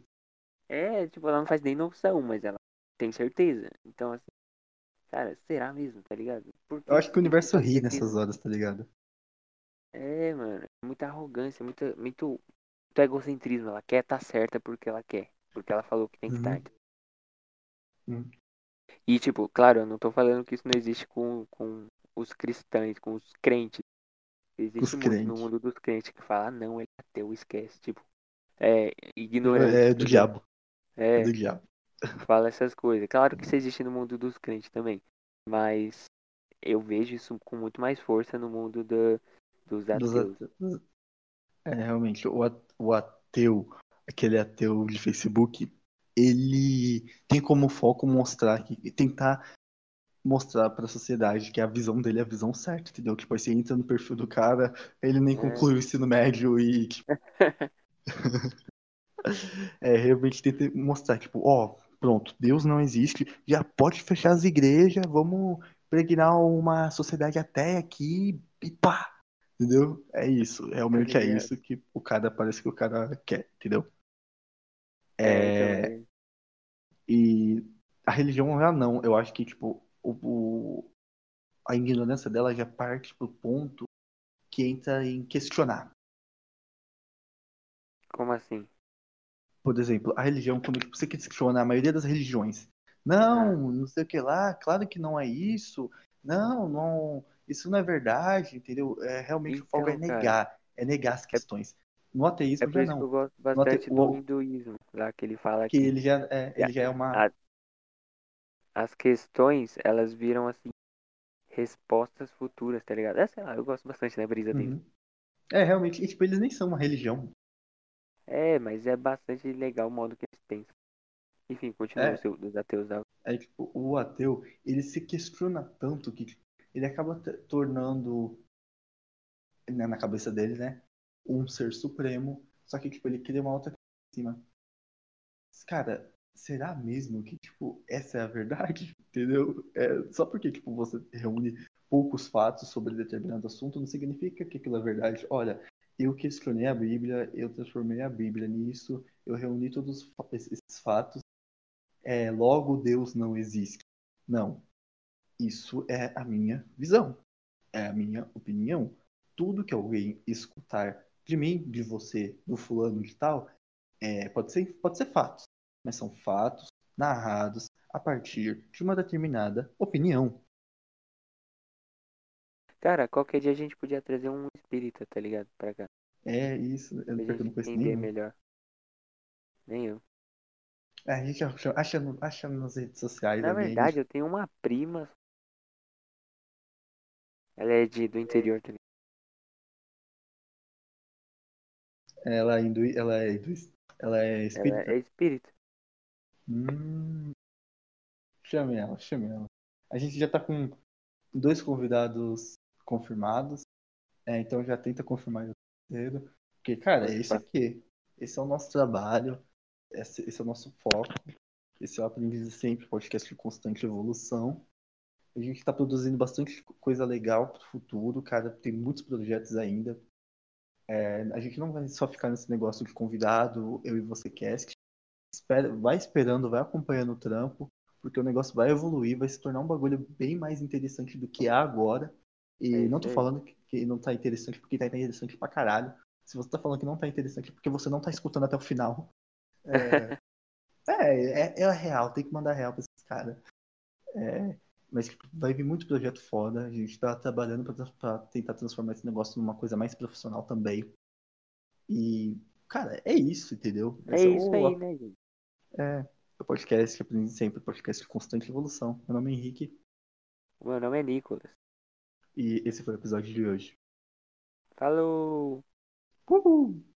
É, tipo, ela não faz nem noção, mas ela tem certeza. Então, assim, cara, será mesmo, tá ligado? Por Eu acho que o universo ri nessas horas, tá ligado? É, mano. É muita arrogância, muita, muito, muito egocentrismo. Ela quer estar tá certa porque ela quer. Porque ela falou que tem que estar. Tá. Uhum. Uhum. E, tipo, claro, eu não tô falando que isso não existe com, com os cristãos, com os crentes. Existe os muito crentes. no mundo dos crentes que fala, ah, não, ele é ateu, esquece. Tipo, é ignorante. É, é do diabo. É, é do diabo. Fala essas coisas. Claro que isso existe no mundo dos crentes também. Mas eu vejo isso com muito mais força no mundo do, dos ateus. É, realmente, o ateu, aquele ateu de Facebook, ele tem como foco mostrar que tentar mostrar para a sociedade que a visão dele é a visão certa, entendeu? Tipo, você entra no perfil do cara, ele nem é. concluiu o ensino médio e tipo... é, realmente tenta mostrar, tipo, ó, pronto, Deus não existe, já pode fechar as igrejas, vamos pregnar uma sociedade até aqui e pá, entendeu? É isso, realmente é isso que o cara parece que o cara quer, entendeu? É, é... E a religião já não, eu acho que, tipo, o, a ignorância dela já parte pro ponto que entra em questionar. Como assim? Por exemplo, a religião, quando você questiona a maioria das religiões, não, ah. não sei o que lá, claro que não é isso, não, não, isso não é verdade, entendeu? É, realmente então, o foco é negar, cara, é negar as é questões. No ateísmo é por já não. Que eu gosto bastante ate... do hinduísmo, lá que ele fala que, que ele já é, ele já é uma a, as questões, elas viram assim respostas futuras, tá ligado? É, sei lá, eu gosto bastante da brisa dele. Uhum. É, realmente, e, tipo, eles nem são uma religião. É, mas é bastante legal o modo que eles pensam. Enfim, continua é, o seu, dos ateus. Da... É, tipo, o ateu, ele se questiona tanto que tipo, ele acaba tornando, né, na cabeça dele, né, um ser supremo, só que, tipo, ele cria uma outra em cima. Cara, será mesmo que, tipo, essa é a verdade? Entendeu? É, só porque, tipo, você reúne poucos fatos sobre determinado assunto não significa que aquilo é verdade. Olha, eu questionei a Bíblia, eu transformei a Bíblia nisso, eu reuni todos esses fatos, é, logo Deus não existe. Não. Isso é a minha visão, é a minha opinião. Tudo que alguém escutar de mim, de você, do fulano de tal, é, pode, ser, pode ser fatos mas são fatos narrados a partir de uma determinada opinião. Cara, qualquer dia a gente podia trazer um espírita, tá ligado? Pra cá. É, isso. Eu, não conheço nenhum. melhor. Nem eu. É, a gente acha, acha, acha nas redes sociais. Na verdade, eu tenho uma prima. Ela é de, do interior também. Ela é, hindu, ela é, ela é espírita. Ela é espírita. Hum, chame ela, chame ela. A gente já tá com dois convidados confirmados. É, então já tenta confirmar o terceiro. Porque, cara, é isso aqui. Esse é o nosso trabalho. Esse, esse é o nosso foco. Esse é o Aprendiz Sempre, podcast de constante evolução. A gente está produzindo bastante coisa legal para o futuro, cara. Tem muitos projetos ainda. É, a gente não vai só ficar nesse negócio de convidado, eu e você cast espera, vai esperando, vai acompanhando o trampo, porque o negócio vai evoluir, vai se tornar um bagulho bem mais interessante do que é agora. E é não tô falando que não tá interessante porque tá interessante pra caralho. Se você tá falando que não tá interessante é porque você não tá escutando até o final. É, é, é, é, real, tem que mandar real pra esses caras. É, mas tipo, vai vir muito projeto foda. A gente tá trabalhando pra, pra tentar transformar esse negócio numa coisa mais profissional também. E, cara, é isso, entendeu? É Esse isso é o, aí, né, gente? É, o podcast que aprendi sempre, podcast de constante evolução. Meu nome é Henrique. Meu nome é Nicolas. E esse foi o episódio de hoje. Falou! Uhul!